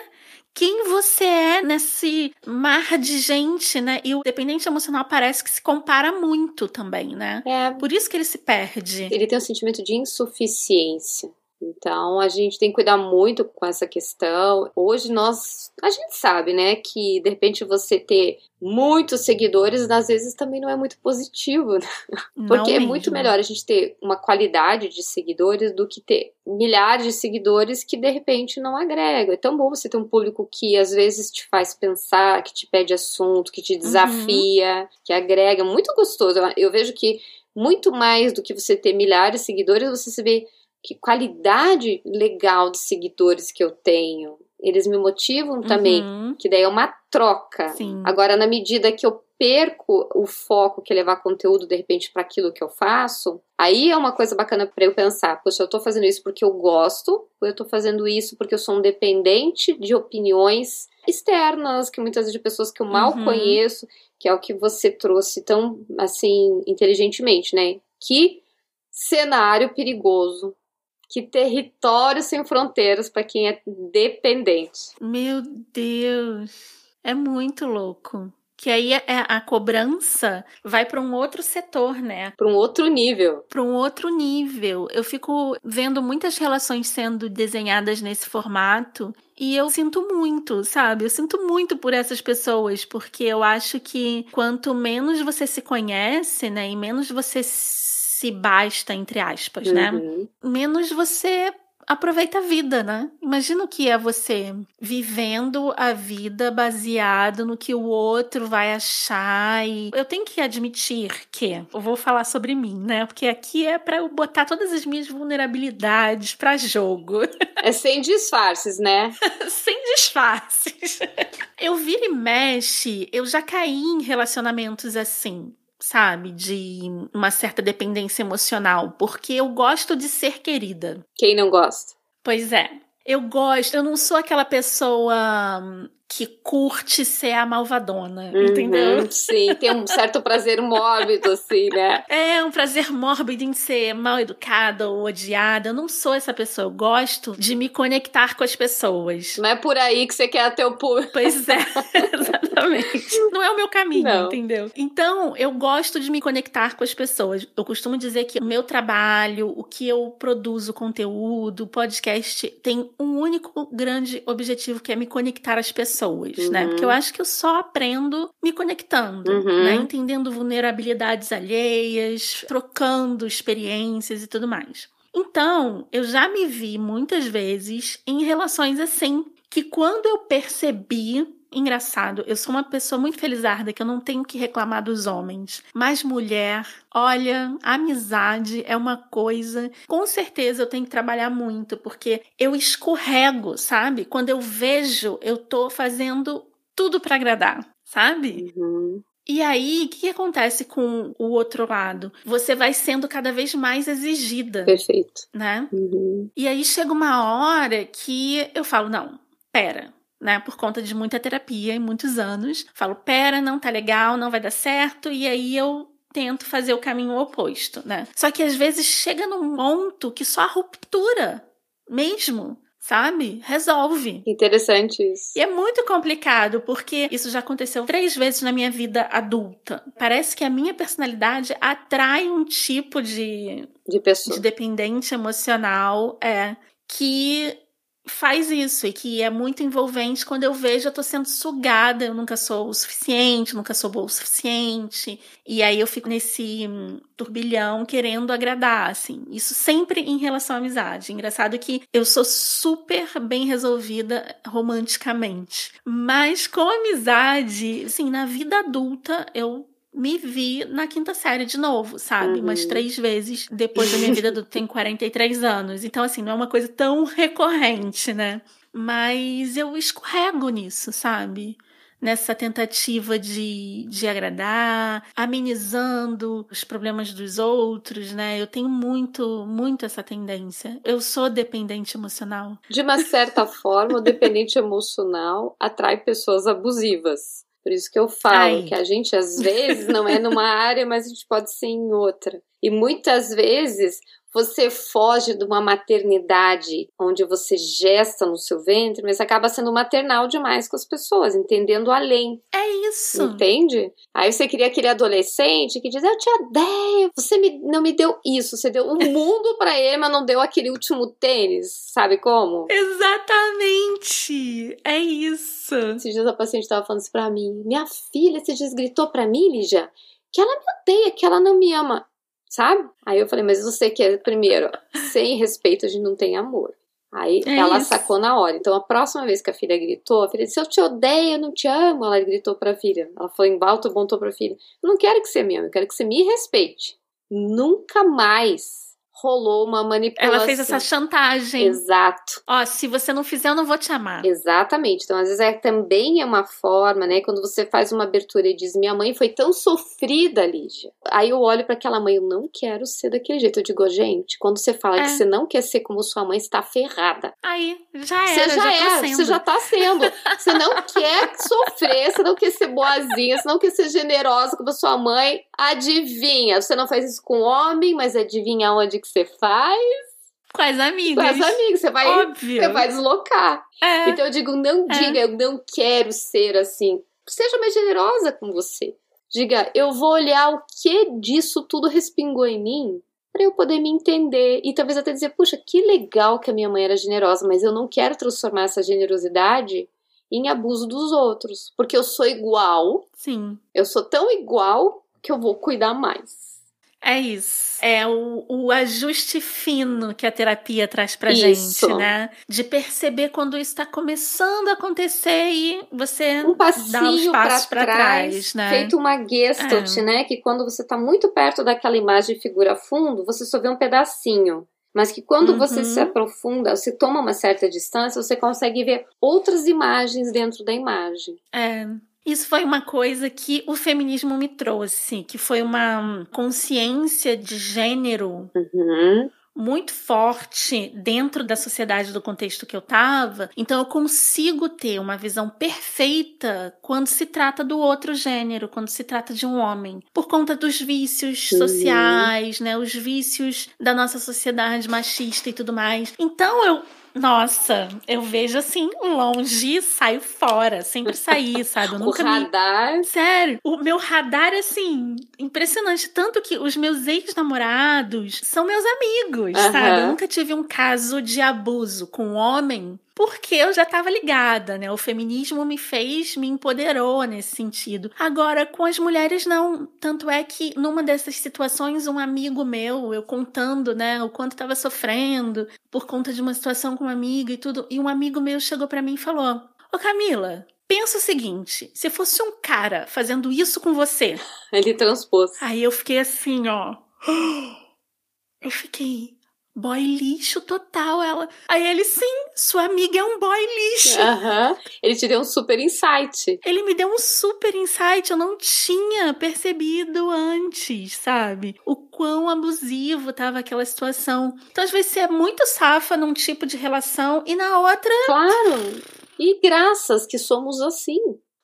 Speaker 3: Quem você é nesse mar de gente, né? E o dependente emocional parece que se compara muito também, né?
Speaker 5: É,
Speaker 3: Por isso que ele se perde.
Speaker 5: ele tem um sentimento de insuficiência. Então a gente tem que cuidar muito com essa questão. Hoje nós, a gente sabe, né, que de repente você ter muitos seguidores às vezes também não é muito positivo, né? Porque
Speaker 3: Não
Speaker 5: é
Speaker 3: mesmo.
Speaker 5: muito melhor a gente ter uma qualidade de seguidores do que ter milhares de seguidores que de repente não agregam. É tão bom você ter um público que às vezes te faz pensar, que te pede assunto, que te
Speaker 3: Uhum.
Speaker 5: desafia, que agrega. Muito gostoso. Eu, eu vejo que muito mais do que você ter milhares de seguidores, você se vê que qualidade legal de seguidores que eu tenho. Eles me motivam também,
Speaker 3: Uhum,
Speaker 5: que daí é uma troca.
Speaker 3: Sim.
Speaker 5: Agora, na medida que eu perco o foco que é levar conteúdo de repente para aquilo que eu faço, aí é uma coisa bacana para eu pensar, poxa, eu tô fazendo isso porque eu gosto, ou eu tô fazendo isso porque eu sou um dependente de opiniões externas, que muitas vezes de pessoas que eu mal
Speaker 3: Uhum.
Speaker 5: conheço, que é o que você trouxe tão assim inteligentemente, né? Que cenário perigoso, que território sem fronteiras para quem é dependente.
Speaker 3: Meu Deus, é muito louco. Que aí é, é, a cobrança vai para um outro setor, né?
Speaker 5: Para um outro nível.
Speaker 3: Para um outro nível. Eu fico vendo muitas relações sendo desenhadas nesse formato e eu sinto muito, sabe? Eu sinto muito por essas pessoas, porque eu acho que quanto menos você se conhece, né, e menos você se basta, entre aspas, né?
Speaker 5: Uhum.
Speaker 3: Menos você aproveita a vida, né? Imagina o que é você vivendo a vida baseado no que o outro vai achar e eu tenho que admitir que eu vou falar sobre mim, né? Porque aqui é para eu botar todas as minhas vulnerabilidades para jogo. [LAUGHS]
Speaker 5: É sem disfarces, né?
Speaker 3: sem disfarces. Eu vira e mexe, eu já caí em relacionamentos assim sabe, de uma certa dependência emocional, porque eu gosto de ser querida.
Speaker 5: Quem não gosta?
Speaker 3: Pois é. Eu gosto, eu não sou aquela pessoa que curte ser a malvadona, uhum, entendeu?
Speaker 5: Sim, tem um certo prazer mórbido, assim, né?
Speaker 3: É, um prazer mórbido em ser mal educada ou odiada. Eu não sou essa pessoa. Eu gosto de me conectar com as pessoas.
Speaker 5: Não é por aí que você quer ter o público.
Speaker 3: Pois é, [LAUGHS] exatamente. Não é o meu caminho, não. entendeu? Então, eu gosto de me conectar com as pessoas. Eu costumo dizer que o meu trabalho, o que eu produzo, conteúdo, podcast, tem um único grande objetivo que é me conectar às pessoas pessoas, uhum. né? Porque eu uhum. acho que eu só aprendo me conectando, uhum. né? Entendendo vulnerabilidades alheias, trocando experiências e tudo mais. Então, eu já me vi muitas vezes em relações assim, que quando eu percebi engraçado, eu sou uma pessoa muito felizarda que eu não tenho que reclamar dos homens. Mas mulher, olha, amizade é uma coisa. Com certeza eu tenho que trabalhar muito, porque eu escorrego, sabe? Quando eu vejo, eu tô fazendo tudo para agradar, sabe?
Speaker 5: Uhum.
Speaker 3: E aí, o que, acontece com o outro lado? Você vai sendo cada vez mais exigida.
Speaker 5: Perfeito.
Speaker 3: Né?
Speaker 5: Uhum.
Speaker 3: E aí chega uma hora que eu falo: não, pera, né, por conta de muita terapia e muitos anos. Falo, pera, não tá legal, não vai dar certo, e aí eu tento fazer o caminho oposto, né? Só que às vezes chega num ponto que só a ruptura mesmo sabe? Resolve.
Speaker 5: Interessante isso.
Speaker 3: E é muito complicado, porque isso já aconteceu três vezes na minha vida adulta. Parece que a minha personalidade atrai um tipo de.
Speaker 5: De pessoa.
Speaker 3: De dependente emocional, é. Que faz isso e que é muito envolvente quando eu vejo eu tô sendo sugada, eu nunca sou o suficiente, nunca sou boa o suficiente, e aí eu fico nesse hum, turbilhão querendo agradar, assim. Isso sempre em relação à amizade. Engraçado que eu sou super bem resolvida romanticamente, mas com amizade, assim, na vida adulta eu me vi na quinta série de novo, sabe? Uhum. Umas três vezes depois da minha vida adulta. Tenho 43 anos. Então, assim, não é uma coisa tão recorrente, né? Mas eu escorrego nisso, sabe? Nessa tentativa de, de agradar, amenizando os problemas dos outros, né? Eu tenho muito, muito essa tendência. Eu sou dependente emocional.
Speaker 5: De uma certa forma, o dependente emocional atrai pessoas abusivas. Por isso que eu falo Ai. que a gente às vezes não é numa [LAUGHS] área, mas a gente pode ser em outra. E muitas vezes você foge de uma maternidade onde você gesta no seu ventre, mas acaba sendo maternal demais com as pessoas, entendendo além.
Speaker 3: É isso.
Speaker 5: Entende? Aí você queria aquele adolescente que diz: Eu te odeio, você me, não me deu isso, você deu um [LAUGHS] mundo para ele, mas não deu aquele último tênis, sabe como?
Speaker 3: Exatamente. É isso.
Speaker 5: Esses dias a paciente estava falando isso pra mim: Minha filha se desgritou pra mim, Lígia, que ela me odeia, que ela não me ama sabe? Aí eu falei, mas você quer, primeiro, [LAUGHS] sem respeito a gente não tem amor. Aí é ela isso. sacou na hora. Então a próxima vez que a filha gritou, a filha disse: Eu te odeio, eu não te amo. Ela gritou pra filha. Ela foi em alto, apontou pra filha: Eu não quero que você me ame, eu quero que você me respeite. Nunca mais rolou uma manipulação.
Speaker 3: Ela fez essa chantagem.
Speaker 5: Exato.
Speaker 3: Ó, se você não fizer, eu não vou te amar.
Speaker 5: Exatamente. Então, às vezes, é, também é uma forma, né? Quando você faz uma abertura e diz: Minha mãe foi tão sofrida, Lígia. Aí eu olho para aquela mãe, eu não quero ser daquele jeito. Eu digo, gente, quando você fala
Speaker 3: É.
Speaker 5: que você não quer ser como sua mãe, está ferrada.
Speaker 3: Aí, já
Speaker 5: Você
Speaker 3: era,
Speaker 5: já,
Speaker 3: já,
Speaker 5: é,
Speaker 3: sendo.
Speaker 5: você já tá sendo. Você não quer sofrer, você não quer ser boazinha, você não quer ser generosa como a sua mãe. Adivinha, você não faz isso com homem, mas adivinha onde que você faz?
Speaker 3: Com amigas.
Speaker 5: as amigas. Você vai,
Speaker 3: Óbvio.
Speaker 5: você vai deslocar.
Speaker 3: É.
Speaker 5: Então eu digo, não
Speaker 3: É.
Speaker 5: diga, eu não quero ser assim. Seja mais generosa com você. Diga, eu vou olhar o que disso tudo respingou em mim para eu poder me entender e talvez até dizer, puxa, que legal que a minha mãe era generosa, mas eu não quero transformar essa generosidade em abuso dos outros, porque eu sou igual,
Speaker 3: Sim.
Speaker 5: eu sou tão igual que eu vou cuidar mais.
Speaker 3: É isso. É o, o ajuste fino que a terapia traz pra
Speaker 5: Isso.
Speaker 3: gente, né? De perceber quando isso tá começando a acontecer e você
Speaker 5: Um
Speaker 3: dá
Speaker 5: passinho
Speaker 3: passos
Speaker 5: para
Speaker 3: pra
Speaker 5: trás,
Speaker 3: trás, né?
Speaker 5: feito uma gestalt,
Speaker 3: É.
Speaker 5: né? Que quando você tá muito perto daquela imagem de figura fundo, você só vê um pedacinho. Mas que quando você
Speaker 3: Uhum.
Speaker 5: se aprofunda, você toma uma certa distância, você consegue ver outras imagens dentro da imagem.
Speaker 3: É. Isso foi uma coisa que o feminismo me trouxe, que foi uma consciência de gênero
Speaker 5: Uhum.
Speaker 3: muito forte dentro da sociedade do contexto que eu tava. Então eu consigo ter uma visão perfeita quando se trata do outro gênero, quando se trata de um homem, por conta dos vícios sociais, né, os vícios da nossa sociedade machista e tudo mais. Então eu nossa, eu vejo assim, longe e saio fora. Sempre saí, sabe? Eu [LAUGHS]
Speaker 5: O
Speaker 3: nunca me
Speaker 5: radar.
Speaker 3: Sério, o meu radar, assim, impressionante. Tanto que os meus ex-namorados são meus amigos,
Speaker 5: Aham.
Speaker 3: sabe? Eu nunca tive um caso de abuso com um homem. Porque eu já tava ligada, né? O feminismo me fez, me empoderou nesse sentido. Agora, com as mulheres, não. Tanto é que numa dessas situações, um amigo meu, eu contando, né, o quanto tava sofrendo por conta de uma situação com uma amiga e tudo, e um amigo meu chegou pra mim e falou: Ô Camila, pensa o seguinte: se fosse um cara fazendo isso com você. [LAUGHS]
Speaker 5: Ele transpôs.
Speaker 3: Aí eu fiquei assim, ó. [GASPS] Eu fiquei. Boy lixo total, ela. Aí ele, sim, sua amiga é um boy lixo.
Speaker 5: Aham. Ele te deu um super insight.
Speaker 3: Ele me deu um super insight, eu não tinha percebido antes, sabe? O quão abusivo tava aquela situação. Então, às vezes, você é muito safa num tipo de relação e na outra.
Speaker 5: Claro. E graças que somos assim.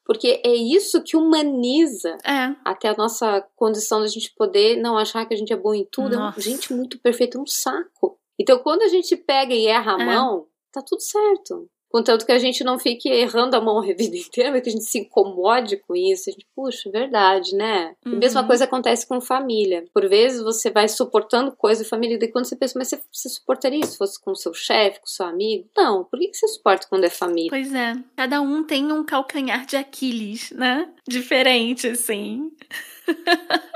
Speaker 5: Porque é isso que humaniza
Speaker 3: É.
Speaker 5: até a nossa condição da gente poder não achar que a gente é bom em tudo. É
Speaker 3: Nossa.
Speaker 5: gente muito perfeita, é um saco. Então, quando a gente pega e erra a
Speaker 3: É.
Speaker 5: mão, tá tudo certo. Contanto que a gente não fique errando a mão a vida [LAUGHS] inteira, mas que a gente se incomode com isso. A gente, puxa, verdade, né? E a mesma
Speaker 3: Uhum.
Speaker 5: coisa acontece com família. Por vezes você vai suportando coisa família, e quando você pensa, mas você, você suportaria isso se fosse com seu chefe, com seu amigo? Não, por que você suporta quando é família?
Speaker 3: Pois é. Cada um tem um calcanhar de Aquiles, né? Diferente, assim.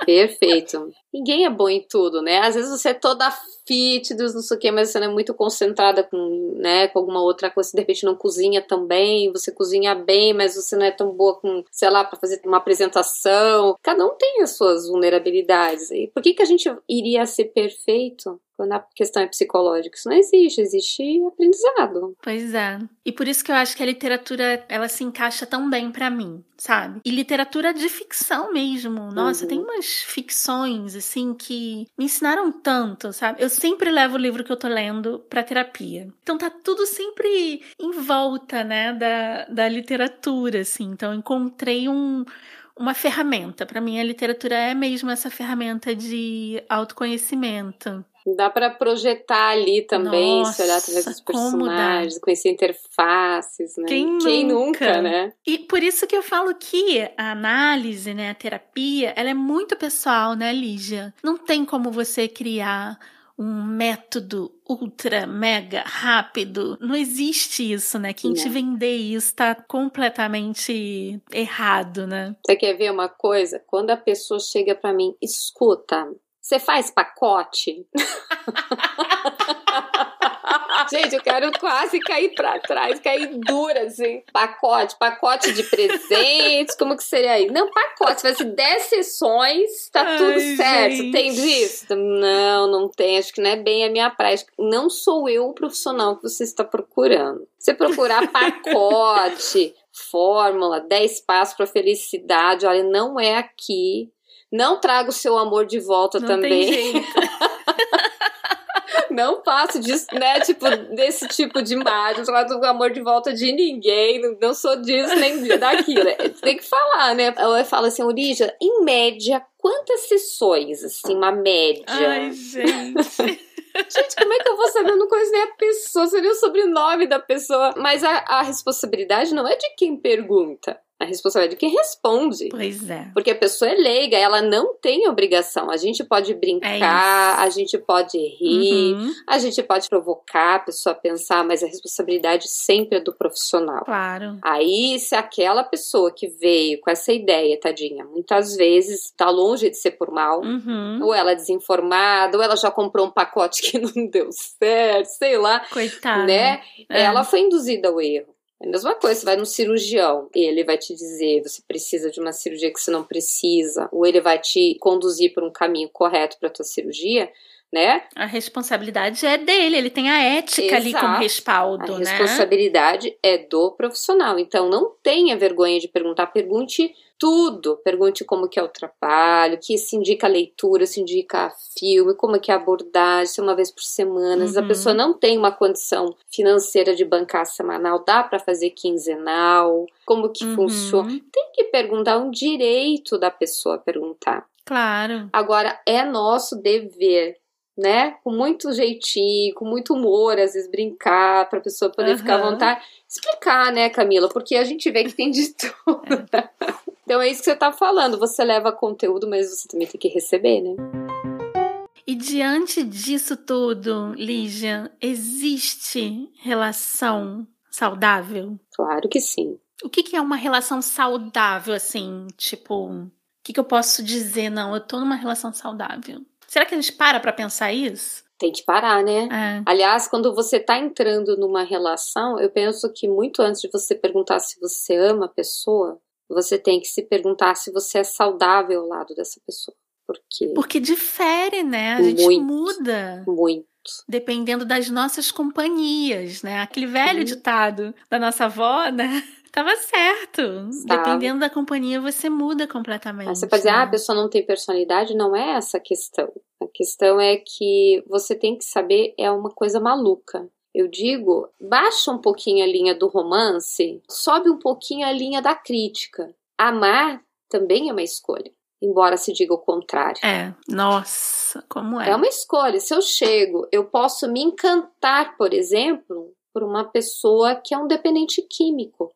Speaker 5: Perfeito. Ninguém é bom em tudo, né? Às vezes você é toda fitness, não sei o quê, mas você não é muito concentrada com, né, com alguma outra coisa. De repente não cozinha tão bem, você cozinha bem, mas você não é tão boa com, sei lá, para fazer uma apresentação. Cada um tem as suas vulnerabilidades. E por que, que a gente iria ser perfeito quando a questão é psicológica? Isso não existe, existe aprendizado.
Speaker 3: Pois é. E por isso que eu acho que a literatura, ela se encaixa tão bem pra mim, sabe? E literatura de ficção mesmo. Nossa,
Speaker 5: Uhum.
Speaker 3: tem umas ficções, assim, que me ensinaram tanto, sabe? Eu sempre levo o livro que eu tô lendo pra terapia. Então tá tudo sempre em volta, né, da, da literatura, assim. Então eu encontrei um uma ferramenta. Pra mim, a literatura é mesmo essa ferramenta de autoconhecimento.
Speaker 5: Dá pra projetar ali também, se olhar através
Speaker 3: Nossa,
Speaker 5: dos personagens, conhecer interfaces, né?
Speaker 3: Quem nunca?
Speaker 5: nunca, né?
Speaker 3: E por isso que eu falo que a análise, né, a terapia, ela é muito pessoal, né, Lígia? Não tem como você criar um método ultra, mega rápido. Não existe isso, né? Quem te
Speaker 5: Não.
Speaker 3: vender isso tá completamente errado, né?
Speaker 5: Você quer ver uma coisa? Quando a pessoa chega pra mim, escuta, você faz pacote? [LAUGHS] Gente, eu quero quase cair pra trás, cair dura, assim. Pacote, pacote de presentes, como que seria aí? Não, pacote, vai ser 10 sessões, tá Ai, tudo certo. Gente. Tem visto? Não, não tem. Acho que não é bem a minha prática. Não sou eu o profissional que você está procurando. Você procurar pacote, [LAUGHS] fórmula, 10 passos para felicidade, olha, não é aqui. Não traga o seu amor de volta
Speaker 3: não
Speaker 5: também.
Speaker 3: Tem jeito. [LAUGHS]
Speaker 5: não faço disso, né? Tipo, desse tipo de imagem, falar do amor de volta de ninguém, não, sou disso nem daquilo. Tem que falar, né? Ela fala assim, Orija, em média, quantas sessões, assim, uma média?
Speaker 3: Ai, gente. [LAUGHS]
Speaker 5: Gente, como é que eu vou saber? Eu não conheço nem a pessoa, seria o sobrenome da pessoa. Mas a, a responsabilidade não é de quem pergunta. A responsabilidade é de quem responde.
Speaker 3: Pois é.
Speaker 5: Porque a pessoa é leiga, ela não tem obrigação. A gente pode brincar, é a gente pode rir, uhum. a gente pode provocar a pessoa a pensar, mas a responsabilidade sempre é do profissional.
Speaker 3: Claro.
Speaker 5: Aí, se aquela pessoa que veio com essa ideia, tadinha, muitas vezes tá longe de ser por mal,
Speaker 3: uhum.
Speaker 5: ou ela é desinformada, ou ela já comprou um pacote [LAUGHS] que não deu certo, sei lá.
Speaker 3: Coitada.
Speaker 5: Né? É. Ela foi induzida ao erro. É a mesma coisa, você vai no cirurgião, ele vai te dizer você precisa de uma cirurgia que você não precisa, ou ele vai te conduzir por um caminho correto para tua cirurgia, né?
Speaker 3: A responsabilidade é dele, ele tem a ética Exato. ali como respaldo,
Speaker 5: a
Speaker 3: né?
Speaker 5: A responsabilidade é do profissional. Então não tenha vergonha de perguntar, pergunte tudo. Pergunte como que é o trabalho, que se indica leitura, se indica filme, como é que é a abordagem, se é uma vez por semana. Uhum. Se a pessoa não tem uma condição financeira de bancar semanal, dá para fazer quinzenal, como que uhum. funciona. Tem que perguntar, um direito da pessoa perguntar.
Speaker 3: Claro.
Speaker 5: Agora, é nosso dever né? Com muito jeitinho, com muito humor, às vezes brincar, para a pessoa poder uhum. ficar à vontade. Explicar, né, Camila? Porque a gente vê que tem de [LAUGHS] tudo. É. Então é isso que você tá falando. Você leva conteúdo, mas você também tem que receber, né?
Speaker 3: E diante disso tudo, Lígia, existe relação saudável?
Speaker 5: Claro que sim.
Speaker 3: O que, que é uma relação saudável, assim? Tipo, o que, que eu posso dizer? Não, eu tô numa relação saudável. Será que a gente para pra pensar isso?
Speaker 5: Tem que parar, né?
Speaker 3: É.
Speaker 5: Aliás, quando você tá entrando numa relação, eu penso que muito antes de você perguntar se você ama a pessoa, você tem que se perguntar se você é saudável ao lado dessa pessoa. Porque,
Speaker 3: Porque difere, né? A gente
Speaker 5: muito,
Speaker 3: muda.
Speaker 5: Muito.
Speaker 3: Dependendo das nossas companhias, né? Aquele velho ditado da nossa avó, né? [LAUGHS] Tava certo. Dependendo da companhia, você muda completamente.
Speaker 5: Mas você pode dizer, ah, a pessoa não tem personalidade, não é essa a questão. A questão é que você tem que saber, é uma coisa maluca eu digo, baixa um pouquinho a linha do romance, sobe um pouquinho a linha da crítica. Amar também é uma escolha, embora se diga o contrário.
Speaker 3: É, nossa, como é?
Speaker 5: É uma escolha. Se eu chego, eu posso me encantar, por exemplo, por uma pessoa que é um dependente químico.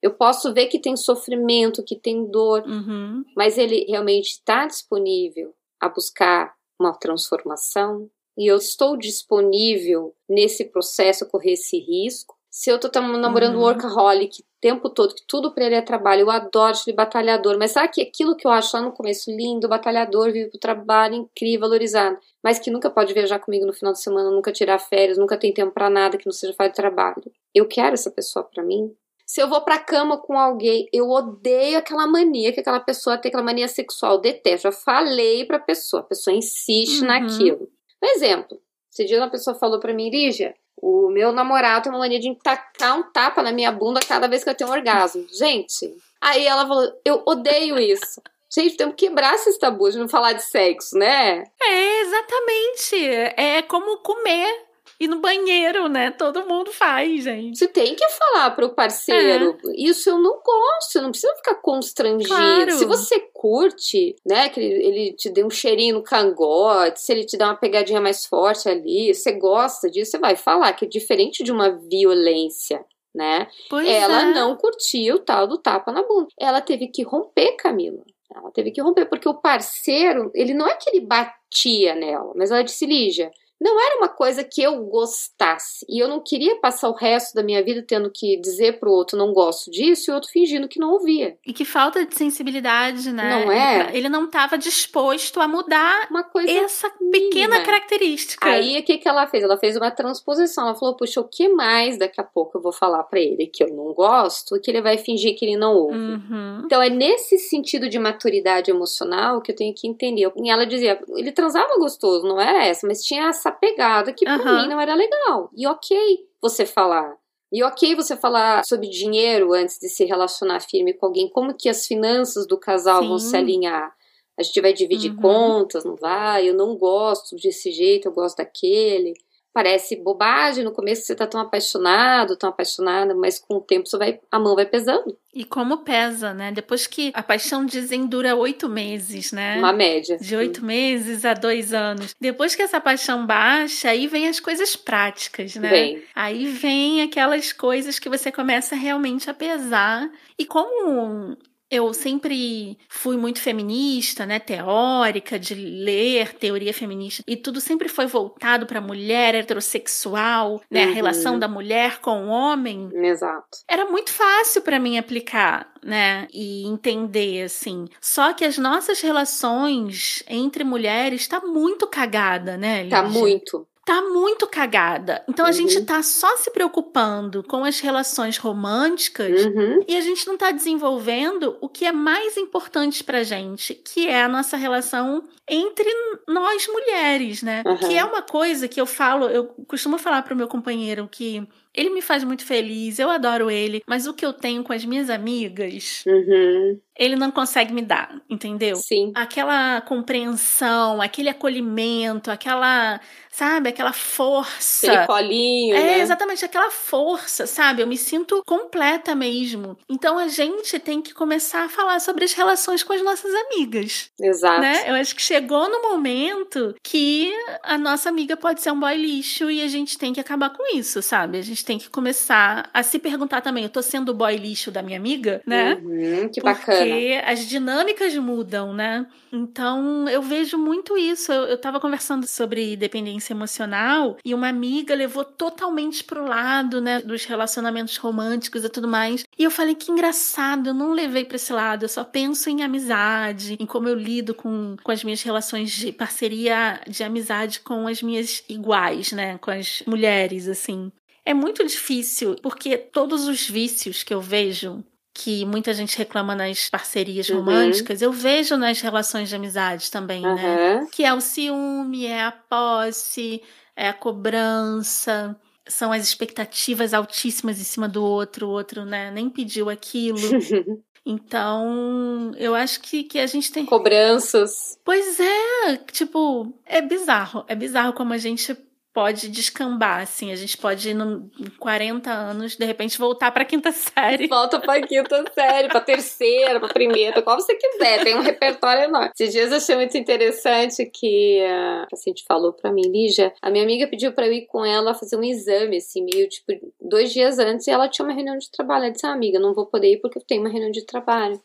Speaker 5: Eu posso ver que tem sofrimento, que tem dor,
Speaker 3: uhum.
Speaker 5: mas ele realmente está disponível a buscar uma transformação, e eu estou disponível nesse processo a correr esse risco. Se eu tô namorando um uhum. workaholic o tempo todo, que tudo para ele é trabalho, eu adoro ele batalhador, mas sabe que aquilo que eu acho lá no começo lindo, batalhador, vive pro trabalho, incrível, valorizado, mas que nunca pode viajar comigo no final de semana, nunca tirar férias, nunca tem tempo para nada que não seja fazer trabalho. Eu quero essa pessoa para mim. Se eu vou pra cama com alguém, eu odeio aquela mania que aquela pessoa tem, aquela mania sexual, detesto. Já falei pra pessoa, a pessoa insiste uhum. naquilo. Um exemplo, esse dia uma pessoa falou para mim, Lígia, o meu namorado tem uma mania de tacar um tapa na minha bunda cada vez que eu tenho um orgasmo. Gente, aí ela falou, eu odeio isso. Gente, temos que quebrar esses tabus de não falar de sexo, né?
Speaker 3: É, exatamente. É como comer e no banheiro, né? Todo mundo faz, gente.
Speaker 5: Você tem que falar pro parceiro. É. Isso eu não gosto, não precisa ficar constrangido. Claro. Se você curte, né, que ele, ele te dê um cheirinho no cangote, se ele te dá uma pegadinha mais forte ali, você gosta disso, você vai falar que é diferente de uma violência. Né?
Speaker 3: Pois
Speaker 5: ela
Speaker 3: é.
Speaker 5: não curtiu o tal do tapa na bunda. Ela teve que romper, Camila. Ela teve que romper, porque o parceiro, ele não é que ele batia nela, mas ela disse, Lígia, não era uma coisa que eu gostasse. E eu não queria passar o resto da minha vida tendo que dizer pro outro não gosto disso e o outro fingindo que não ouvia.
Speaker 3: E que falta de sensibilidade, né?
Speaker 5: Não é?
Speaker 3: Ele não estava disposto a mudar
Speaker 5: uma coisa
Speaker 3: essa pequena
Speaker 5: mínima.
Speaker 3: característica.
Speaker 5: Aí o que, que ela fez? Ela fez uma transposição. Ela falou: Puxa, o que mais daqui a pouco eu vou falar para ele que eu não gosto e que ele vai fingir que ele não ouve?
Speaker 3: Uhum.
Speaker 5: Então é nesse sentido de maturidade emocional que eu tenho que entender. E ela dizia: ele transava gostoso, não era essa, mas tinha essa pegada que pra
Speaker 3: Aham.
Speaker 5: mim não era legal. E ok você falar. E ok você falar sobre dinheiro antes de se relacionar firme com alguém, como que as finanças do casal vão
Speaker 3: Sim.
Speaker 5: se alinhar. A gente vai dividir
Speaker 3: Uhum.
Speaker 5: contas, não vai? Eu não gosto desse jeito, eu gosto daquele. Parece bobagem no começo você tá tão apaixonado, tão apaixonada, mas com o tempo você vai, a mão vai pesando.
Speaker 3: E como pesa, né? Depois que a paixão dizem dura oito meses, né?
Speaker 5: Uma média.
Speaker 3: De oito meses a dois anos. Depois que essa paixão baixa, aí vem as coisas práticas, né?
Speaker 5: Bem,
Speaker 3: Aí vem aquelas coisas que você começa realmente a pesar. E como eu sempre fui muito feminista, né, teórica, de ler teoria feminista, e tudo sempre foi voltado para a mulher heterossexual, né, a
Speaker 5: Uhum.
Speaker 3: relação da mulher com o homem,
Speaker 5: exato.
Speaker 3: era muito fácil para mim aplicar, né, e entender assim. Só que as nossas relações entre mulheres tá muito cagada, né,
Speaker 5: Tá
Speaker 3: Lígia?
Speaker 5: muito.
Speaker 3: Tá muito cagada. Então a
Speaker 5: Uhum.
Speaker 3: gente tá só se preocupando com as relações românticas
Speaker 5: Uhum.
Speaker 3: e a gente não tá desenvolvendo o que é mais importante pra gente, que é a nossa relação entre nós mulheres, né?
Speaker 5: Uhum.
Speaker 3: Que é uma coisa que eu falo, eu costumo falar pro meu companheiro que ele me faz muito feliz, eu adoro ele, mas o que eu tenho com as minhas amigas,
Speaker 5: Uhum.
Speaker 3: ele não consegue me dar, entendeu?
Speaker 5: Sim.
Speaker 3: aquela compreensão, aquele acolhimento, aquela, sabe, aquela força.
Speaker 5: Aquele colinho,
Speaker 3: É,
Speaker 5: né?
Speaker 3: exatamente, aquela força, sabe? Eu me sinto completa mesmo. Então a gente tem que começar a falar sobre as relações com as nossas amigas,
Speaker 5: Exato.
Speaker 3: né? Eu acho que chegou no momento que a nossa amiga pode ser um boy lixo e a gente tem que acabar com isso, sabe? A gente tem que começar a se perguntar também, eu tô sendo o boy lixo da minha amiga, né?
Speaker 5: Uhum, que
Speaker 3: Porque
Speaker 5: bacana.
Speaker 3: as dinâmicas mudam, né? Então eu vejo muito isso. Eu, eu tava conversando sobre dependência emocional e uma amiga levou totalmente pro lado, né, dos relacionamentos românticos e tudo mais. E eu falei que engraçado, eu não levei pra esse lado. Eu só penso em amizade, em como eu lido com, com as minhas relações de parceria, de amizade com as minhas iguais, né, com as mulheres, assim. É muito difícil, porque todos os vícios que eu vejo que muita gente reclama nas parcerias
Speaker 5: Uhum.
Speaker 3: românticas, eu vejo nas relações de amizade também, né?
Speaker 5: Aham.
Speaker 3: Que é o ciúme, é a posse, é a cobrança, são as expectativas altíssimas em cima do outro, o outro, né, nem pediu aquilo. [LAUGHS] Então, eu acho que, que a gente tem.
Speaker 5: Cobranças.
Speaker 3: Pois é, tipo, é bizarro. É bizarro como a gente pode descambar, assim. A gente pode, no- em 40 anos, de repente, voltar pra quinta série. [LAUGHS]
Speaker 5: Volta pra quinta série, pra terceira, pra primeira, qual você quiser. Tem um repertório enorme. Esses dias eu achei muito interessante que a paciente falou pra mim, Lígia, a minha amiga pediu pra eu ir com ela fazer um exame, assim, meio tipo, dois dias antes, e ela tinha uma reunião de trabalho. Ela disse, ah, amiga, não vou poder ir porque eu tenho uma reunião de trabalho.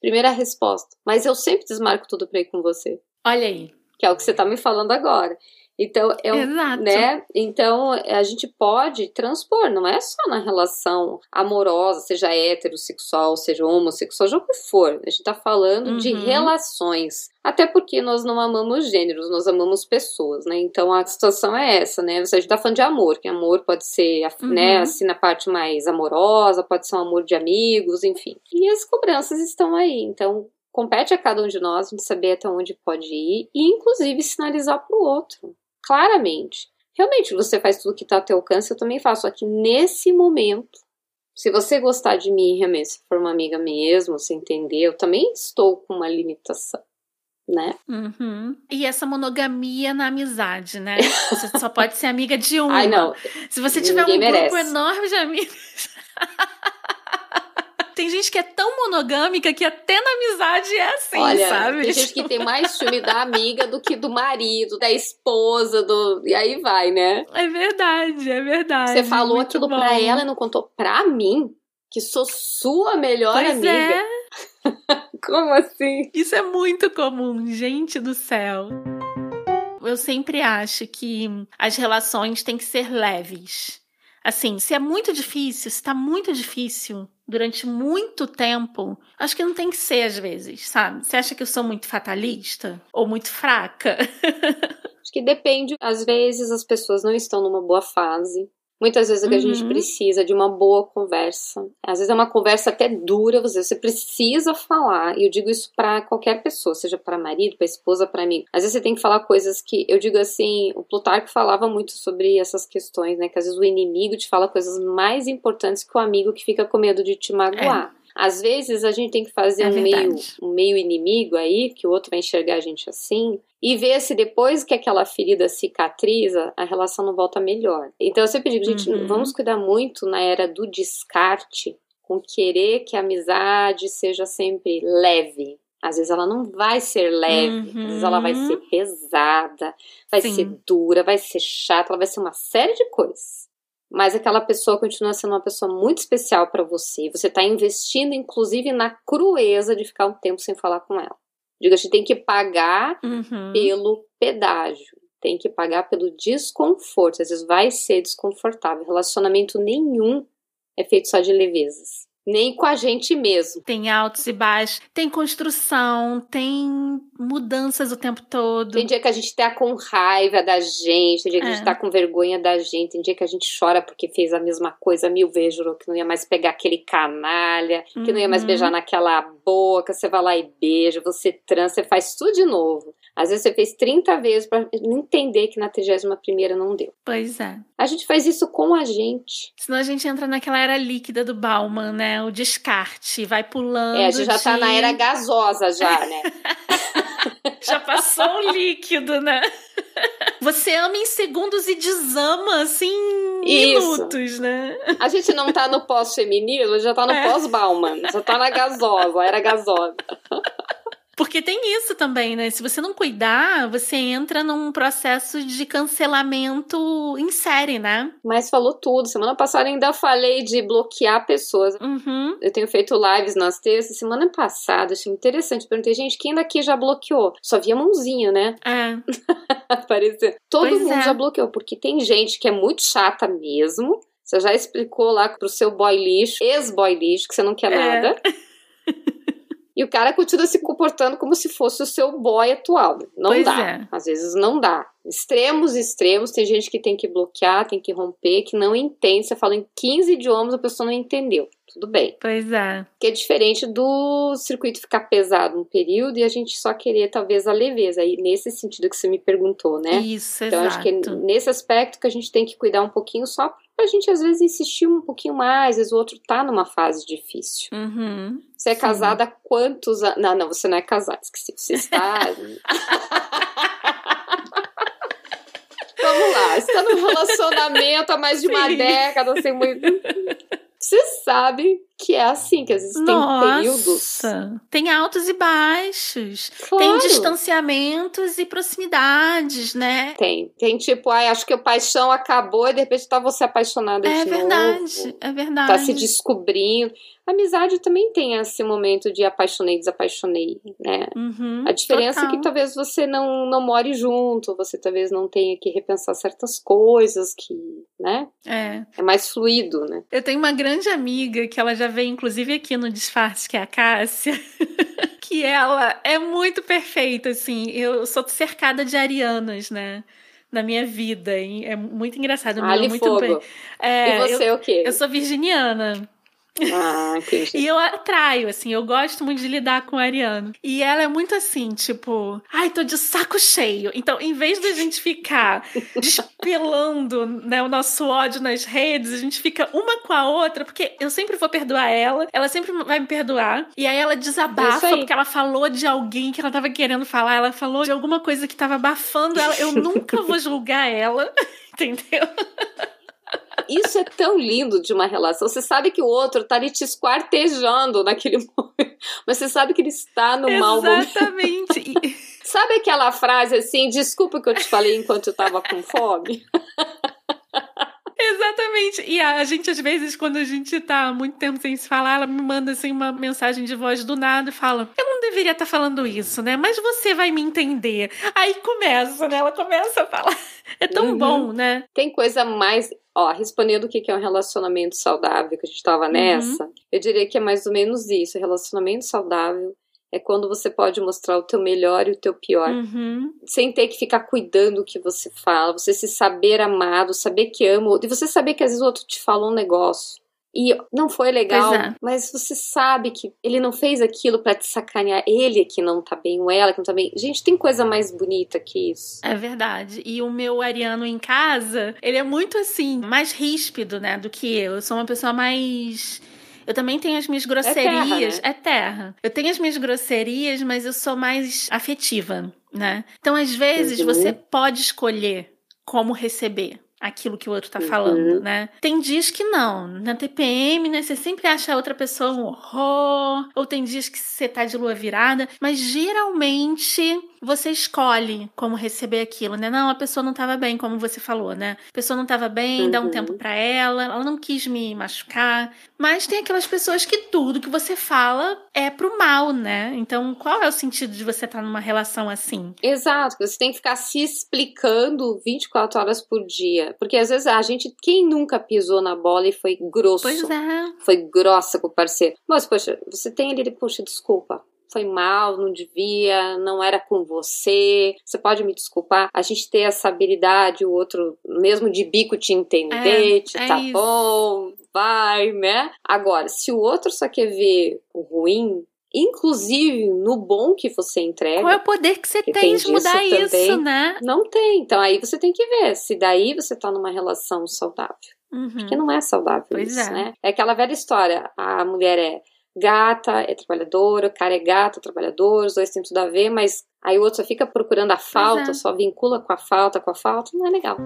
Speaker 5: Primeira resposta. Mas eu sempre desmarco tudo pra ir com você.
Speaker 3: Olha aí.
Speaker 5: Que é o que você tá me falando agora. Então, é um,
Speaker 3: Exato.
Speaker 5: né? Então, a gente pode transpor, não é só na relação amorosa, seja heterossexual, seja homossexual, seja o que for. A gente tá falando de
Speaker 3: Uhum.
Speaker 5: relações. Até porque nós não amamos gêneros, nós amamos pessoas, né? Então a situação é essa, né? A gente tá falando de amor, que amor pode ser,
Speaker 3: Uhum.
Speaker 5: né, assim, na parte mais amorosa, pode ser um amor de amigos, enfim. E as cobranças estão aí. Então, compete a cada um de nós gente saber até onde pode ir e, inclusive, sinalizar pro outro claramente. Realmente, você faz tudo que está ao teu alcance, eu também faço. Só que nesse momento, se você gostar de mim, realmente, se for uma amiga mesmo, você entender, eu também estou com uma limitação, né?
Speaker 3: Uhum. E essa monogamia na amizade, né? Você só pode ser amiga de [LAUGHS] uma.
Speaker 5: Ai, não.
Speaker 3: Se você tiver um
Speaker 5: Ninguém
Speaker 3: grupo
Speaker 5: merece.
Speaker 3: enorme de amigos. [LAUGHS] Tem gente que é tão monogâmica que até na amizade é assim,
Speaker 5: Olha,
Speaker 3: sabe?
Speaker 5: tem gente que tem mais ciúme da amiga do que do marido, da esposa, do. E aí vai, né?
Speaker 3: É verdade, é verdade.
Speaker 5: Você falou
Speaker 3: Muito
Speaker 5: aquilo
Speaker 3: bom.
Speaker 5: pra ela e não contou pra mim, que sou sua melhor
Speaker 3: Pois
Speaker 5: amiga.
Speaker 3: é, [LAUGHS]
Speaker 5: Como assim?
Speaker 3: isso é muito comum, gente do céu. eu sempre acho que as relações têm que ser leves. Assim, se é muito difícil, se tá muito difícil durante muito tempo, acho que não tem que ser às vezes, sabe? Você acha que eu sou muito fatalista? Ou muito fraca? [LAUGHS]
Speaker 5: acho que depende. Às vezes as pessoas não estão numa boa fase. Muitas vezes o que a gente uhum. precisa de uma boa conversa. Às vezes é uma conversa até dura, você precisa falar. E eu digo isso para qualquer pessoa, seja para marido, para esposa, para amigo. Às vezes você tem que falar coisas que eu digo assim, o Plutarco falava muito sobre essas questões, né? Que às vezes o inimigo te fala coisas mais importantes que o amigo que fica com medo de te magoar. É. Às vezes a gente tem que fazer é um, meio, um meio inimigo aí, que o outro vai enxergar a gente assim, e ver se depois que aquela ferida cicatriza, a relação não volta melhor. Então eu sempre digo, gente, uhum. vamos cuidar muito na era do descarte, com querer que a amizade seja sempre leve. Às vezes ela não vai ser leve, uhum. às vezes ela vai ser uhum. pesada, vai Sim. ser dura, vai ser chata, ela vai ser uma série de coisas mas aquela pessoa continua sendo uma pessoa muito especial para você. Você está investindo, inclusive, na crueza de ficar um tempo sem falar com ela. Diga, a gente tem que pagar uhum. pelo pedágio, tem que pagar pelo desconforto. Às vezes vai ser desconfortável. Relacionamento nenhum é feito só de levezas nem com a gente mesmo.
Speaker 3: Tem altos e baixos, tem construção, tem mudanças o tempo todo.
Speaker 5: Tem dia que a gente tá com raiva da gente, tem dia que é. a gente é. tá com vergonha da gente, tem dia que a gente chora porque fez a mesma coisa mil vezes, que não ia mais pegar aquele canalha, que uhum. não ia mais uhum. beijar naquela boca, você vai lá e beija, você transa, você faz tudo de novo. Às vezes você fez 30 vezes para entender que na 31 primeira não deu.
Speaker 3: Pois é.
Speaker 5: A gente faz isso com a gente.
Speaker 3: Senão a gente entra naquela era líquida do Bauman, né? O descarte, vai pulando.
Speaker 5: É, a gente já
Speaker 3: de...
Speaker 5: tá na era gasosa já, [LAUGHS] né?
Speaker 3: já passou o líquido, né? Você ama em segundos e desama, assim, minutos, Isso. né?
Speaker 5: A gente não tá no pós-feminino, já tá no é. pós-Bauman. Já tá na gasosa, era gasosa.
Speaker 3: Porque tem isso também, né? Se você não cuidar, você entra num processo de cancelamento em série, né?
Speaker 5: Mas falou tudo. Semana passada ainda falei de bloquear pessoas.
Speaker 3: Uhum.
Speaker 5: Eu tenho feito lives nas terças. Semana passada, achei interessante. Perguntei, gente, quem daqui já bloqueou? Só via mãozinha, né?
Speaker 3: É. [LAUGHS]
Speaker 5: Apareceu. Todo pois mundo é. já bloqueou, porque tem gente que é muito chata mesmo. Você já explicou lá pro seu boy lixo, ex-boy lixo, que você não quer é. nada. [LAUGHS] E o cara continua se comportando como se fosse o seu boy atual. Não pois dá. É. Às vezes não dá. Extremos, extremos. Tem gente que tem que bloquear, tem que romper, que não entende. Você fala em 15 idiomas, a pessoa não entendeu. Tudo bem.
Speaker 3: Pois é.
Speaker 5: Que é diferente do circuito ficar pesado um período e a gente só querer, talvez, a leveza. Aí, nesse sentido que você me perguntou, né?
Speaker 3: Isso,
Speaker 5: então,
Speaker 3: exato.
Speaker 5: acho que é nesse aspecto que a gente tem que cuidar um pouquinho só pra gente, às vezes, insistir um pouquinho mais. Às vezes o outro tá numa fase difícil.
Speaker 3: Uhum.
Speaker 5: Você é Sim. casada há quantos anos? Não, não, você não é casada. Esqueci. Você está. [LAUGHS] Vamos lá, você tá num relacionamento há mais de uma Sim. década, sem muito. Você sabe que é assim, que às vezes Nossa, tem períodos.
Speaker 3: Tem altos e baixos. Claro. Tem distanciamentos e proximidades, né?
Speaker 5: Tem. Tem tipo, ai, acho que a paixão acabou e de repente tá você apaixonada
Speaker 3: é
Speaker 5: de
Speaker 3: verdade,
Speaker 5: novo.
Speaker 3: É verdade.
Speaker 5: Tá se descobrindo. A amizade também tem esse momento de apaixonei, desapaixonei, né?
Speaker 3: Uhum,
Speaker 5: a diferença
Speaker 3: total.
Speaker 5: é que talvez você não, não more junto, você talvez não tenha que repensar certas coisas que, né?
Speaker 3: É.
Speaker 5: É mais fluido, né?
Speaker 3: Eu tenho uma grande amiga que ela já veio, inclusive, aqui no Disfarce, que é a Cássia. [LAUGHS] que ela é muito perfeita, assim. Eu sou cercada de arianas, né? na minha vida. É muito engraçado.
Speaker 5: Ali
Speaker 3: muito
Speaker 5: fogo.
Speaker 3: bem.
Speaker 5: É, e você
Speaker 3: eu,
Speaker 5: o quê?
Speaker 3: Eu sou virginiana.
Speaker 5: Ah, [LAUGHS] entendi.
Speaker 3: e eu atraio, assim, eu gosto muito de lidar com a Ariana. E ela é muito assim, tipo, ai, tô de saco cheio. Então, em vez da gente ficar [LAUGHS] despelando né, o nosso ódio nas redes, a gente fica uma com a outra, porque eu sempre vou perdoar ela, ela sempre vai me perdoar. E aí ela desabafa porque ela falou de alguém que ela tava querendo falar, ela falou de alguma coisa que tava abafando ela. Eu [LAUGHS] nunca vou julgar ela, entendeu?
Speaker 5: Isso é tão lindo de uma relação. Você sabe que o outro tá ali te esquartejando naquele [LAUGHS] momento, mas você sabe que ele está no mau momento.
Speaker 3: Exatamente.
Speaker 5: sabe aquela frase assim, desculpa que eu te falei enquanto eu tava com fome? [LAUGHS]
Speaker 3: Exatamente. E a gente, às vezes, quando a gente tá muito tempo sem se falar, ela me manda assim uma mensagem de voz do nada e fala: Eu não deveria estar tá falando isso, né? Mas você vai me entender. Aí começa, né? Ela começa a falar. [LAUGHS] É tão uhum. bom, né?
Speaker 5: Tem coisa mais Ó, respondendo o que é um relacionamento saudável, que a gente tava uhum. nessa, uhum. eu diria que é mais ou menos isso. Relacionamento saudável é quando você pode mostrar o teu melhor e o teu pior,
Speaker 3: uhum.
Speaker 5: sem ter que ficar cuidando do que você fala, você se saber amado, saber que ama, e você saber que às vezes o outro te fala um negócio e não foi legal, é. mas você sabe que ele não fez aquilo para te sacanear, ele que não tá bem, ou ela que não tá bem. Gente, tem coisa mais bonita que isso.
Speaker 3: É verdade. E o meu Ariano em casa, ele é muito assim, mais ríspido, né, do que eu. Eu sou uma pessoa mais eu também tenho as minhas grosserias. É terra, né? é terra. Eu tenho as minhas grosserias, mas eu sou mais afetiva, né? Então, às vezes, uhum. você pode escolher como receber aquilo que o outro tá uhum. falando, né? Tem dias que não. Na TPM, né? Você sempre acha a outra pessoa um horror. Ou tem dias que você tá de lua virada. Mas geralmente você escolhe como receber aquilo, né? Não, a pessoa não estava bem, como você falou, né? A pessoa não estava bem, uhum. dá um tempo uhum. para ela, ela não quis me machucar. Mas tem aquelas pessoas que tudo que você fala é pro mal, né? Então, qual é o sentido de você estar tá numa relação assim?
Speaker 5: Exato, você tem que ficar se explicando 24 horas por dia. Porque às vezes a gente, quem nunca pisou na bola e foi grosso?
Speaker 3: Pois é.
Speaker 5: Foi grossa com o parceiro. Mas, poxa, você tem ali, poxa, desculpa, foi mal, não devia, não era com você, você pode me desculpar. A gente ter essa habilidade, o outro, mesmo de bico, te entender, é, te é tá isso. bom, vai, né? Agora, se o outro só quer ver o ruim, inclusive no bom que você entrega.
Speaker 3: Qual é o poder que você tem de mudar isso, também, né?
Speaker 5: Não tem. Então aí você tem que ver se daí você tá numa relação saudável. Uhum. Porque não é saudável
Speaker 3: pois
Speaker 5: isso,
Speaker 3: é.
Speaker 5: né? É aquela velha história. A mulher é gata, é trabalhadora, o cara é gato, é trabalhador, os dois têm tudo a ver, mas aí o outro só fica procurando a falta, é. só vincula com a falta, com a falta, não é legal.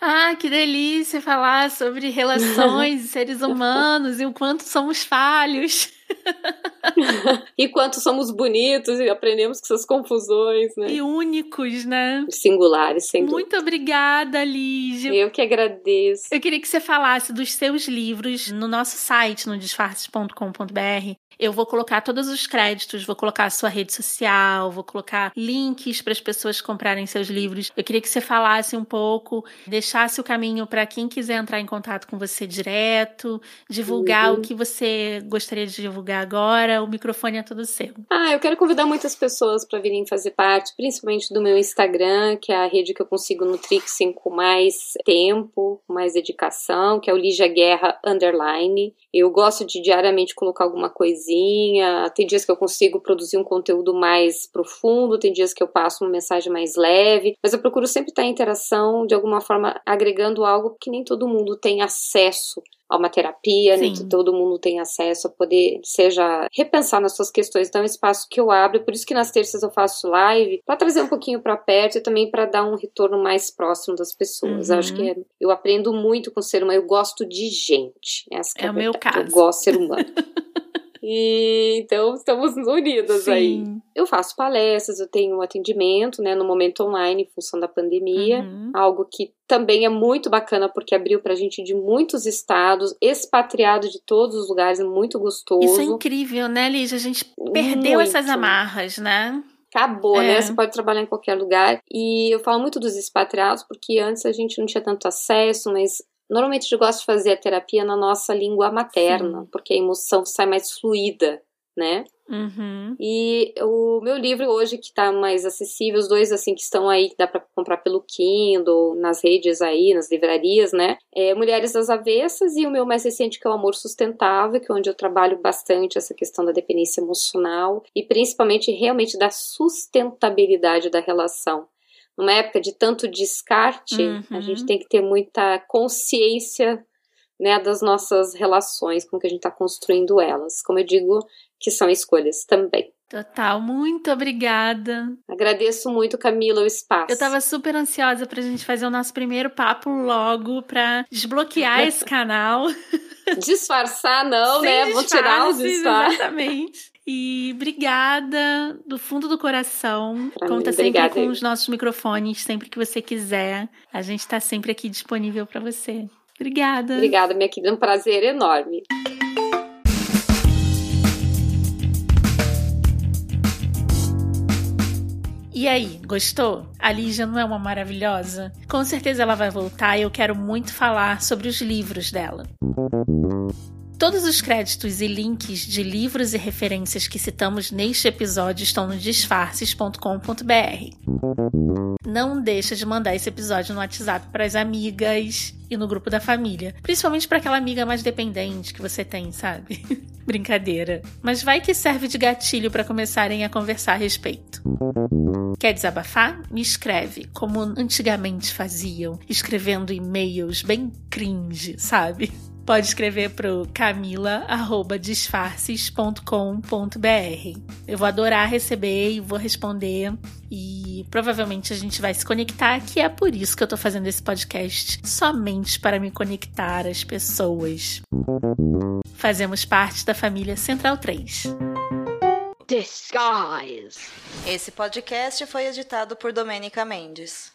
Speaker 3: Ah, que delícia falar sobre relações e [LAUGHS] seres humanos e o quanto somos falhos. [LAUGHS]
Speaker 5: e quanto somos bonitos e aprendemos com essas confusões, né?
Speaker 3: E únicos, né?
Speaker 5: Singulares, sem
Speaker 3: Muito
Speaker 5: dúvida.
Speaker 3: obrigada, Lígia.
Speaker 5: Eu que agradeço.
Speaker 3: Eu queria que você falasse dos seus livros no nosso site, no disfarces.com.br. Eu vou colocar todos os créditos, vou colocar a sua rede social, vou colocar links para as pessoas comprarem seus livros. Eu queria que você falasse um pouco, deixasse o caminho para quem quiser entrar em contato com você direto, divulgar uhum. o que você gostaria de divulgar agora. O microfone é todo seu.
Speaker 5: Ah, eu quero convidar muitas pessoas para virem fazer parte, principalmente do meu Instagram, que é a rede que eu consigo nutrir com mais tempo, mais dedicação, que é o Lígia Guerra Underline. Eu gosto de diariamente colocar alguma coisinha. Tem dias que eu consigo produzir um conteúdo mais profundo, tem dias que eu passo uma mensagem mais leve, mas eu procuro sempre estar em interação, de alguma forma agregando algo que nem todo mundo tem acesso a uma terapia, nem todo mundo tem acesso a poder, seja repensar nas suas questões. Então, é um espaço que eu abro, por isso que nas terças eu faço live, para trazer um pouquinho para perto e também para dar um retorno mais próximo das pessoas. Uhum. Acho que é, eu aprendo muito com o ser humano, eu gosto de gente. Essa é, é o meu caso. Eu gosto de ser humano. [LAUGHS] E então estamos unidas Sim. aí. Eu faço palestras, eu tenho um atendimento, né, no momento online, em função da pandemia, uhum. algo que também é muito bacana porque abriu pra gente de muitos estados, expatriado de todos os lugares, é muito gostoso.
Speaker 3: Isso é incrível, né, Lígia? A gente perdeu muito. essas amarras, né?
Speaker 5: acabou, né? é. né? Você pode trabalhar em qualquer lugar. E eu falo muito dos expatriados, porque antes a gente não tinha tanto acesso, mas Normalmente eu gosto de fazer a terapia na nossa língua materna, Sim. porque a emoção sai mais fluida, né?
Speaker 3: Uhum.
Speaker 5: E o meu livro hoje que está mais acessível, os dois assim que estão aí que dá para comprar pelo Kindle, nas redes aí, nas livrarias, né? É Mulheres das Avessas e o meu mais recente que é o Amor Sustentável, que é onde eu trabalho bastante essa questão da dependência emocional e principalmente realmente da sustentabilidade da relação numa época de tanto descarte, uhum. a gente uhum. tem que ter muita consciência né, das nossas relações, com que a gente está construindo elas. Como eu digo, que são escolhas também.
Speaker 3: Total, muito obrigada.
Speaker 5: Agradeço muito, Camila, o espaço.
Speaker 3: Eu tava super ansiosa pra gente fazer o nosso primeiro papo logo pra desbloquear [LAUGHS] esse canal.
Speaker 5: Disfarçar, não, Sem né? Vou tirar os disfarces.
Speaker 3: Exatamente. E obrigada do fundo do coração. Pra Conta mim, sempre com os nossos microfones, sempre que você quiser. A gente está sempre aqui disponível para você. Obrigada.
Speaker 5: Obrigada, minha querida. Um prazer enorme.
Speaker 3: E aí, gostou? A Lígia não é uma maravilhosa? Com certeza ela vai voltar e eu quero muito falar sobre os livros dela. Todos os créditos e links de livros e referências que citamos neste episódio estão no disfarces.com.br. Não deixa de mandar esse episódio no WhatsApp para as amigas e no grupo da família, principalmente para aquela amiga mais dependente que você tem, sabe? [LAUGHS] Brincadeira. Mas vai que serve de gatilho para começarem a conversar a respeito. Quer desabafar? Me escreve, como antigamente faziam, escrevendo e-mails bem cringe, sabe? Pode escrever pro camila@disfarces.com.br. Eu vou adorar receber e vou responder e provavelmente a gente vai se conectar, que é por isso que eu tô fazendo esse podcast, somente para me conectar às pessoas. Fazemos parte da família Central 3.
Speaker 1: Disguise. Esse podcast foi editado por Domênica Mendes.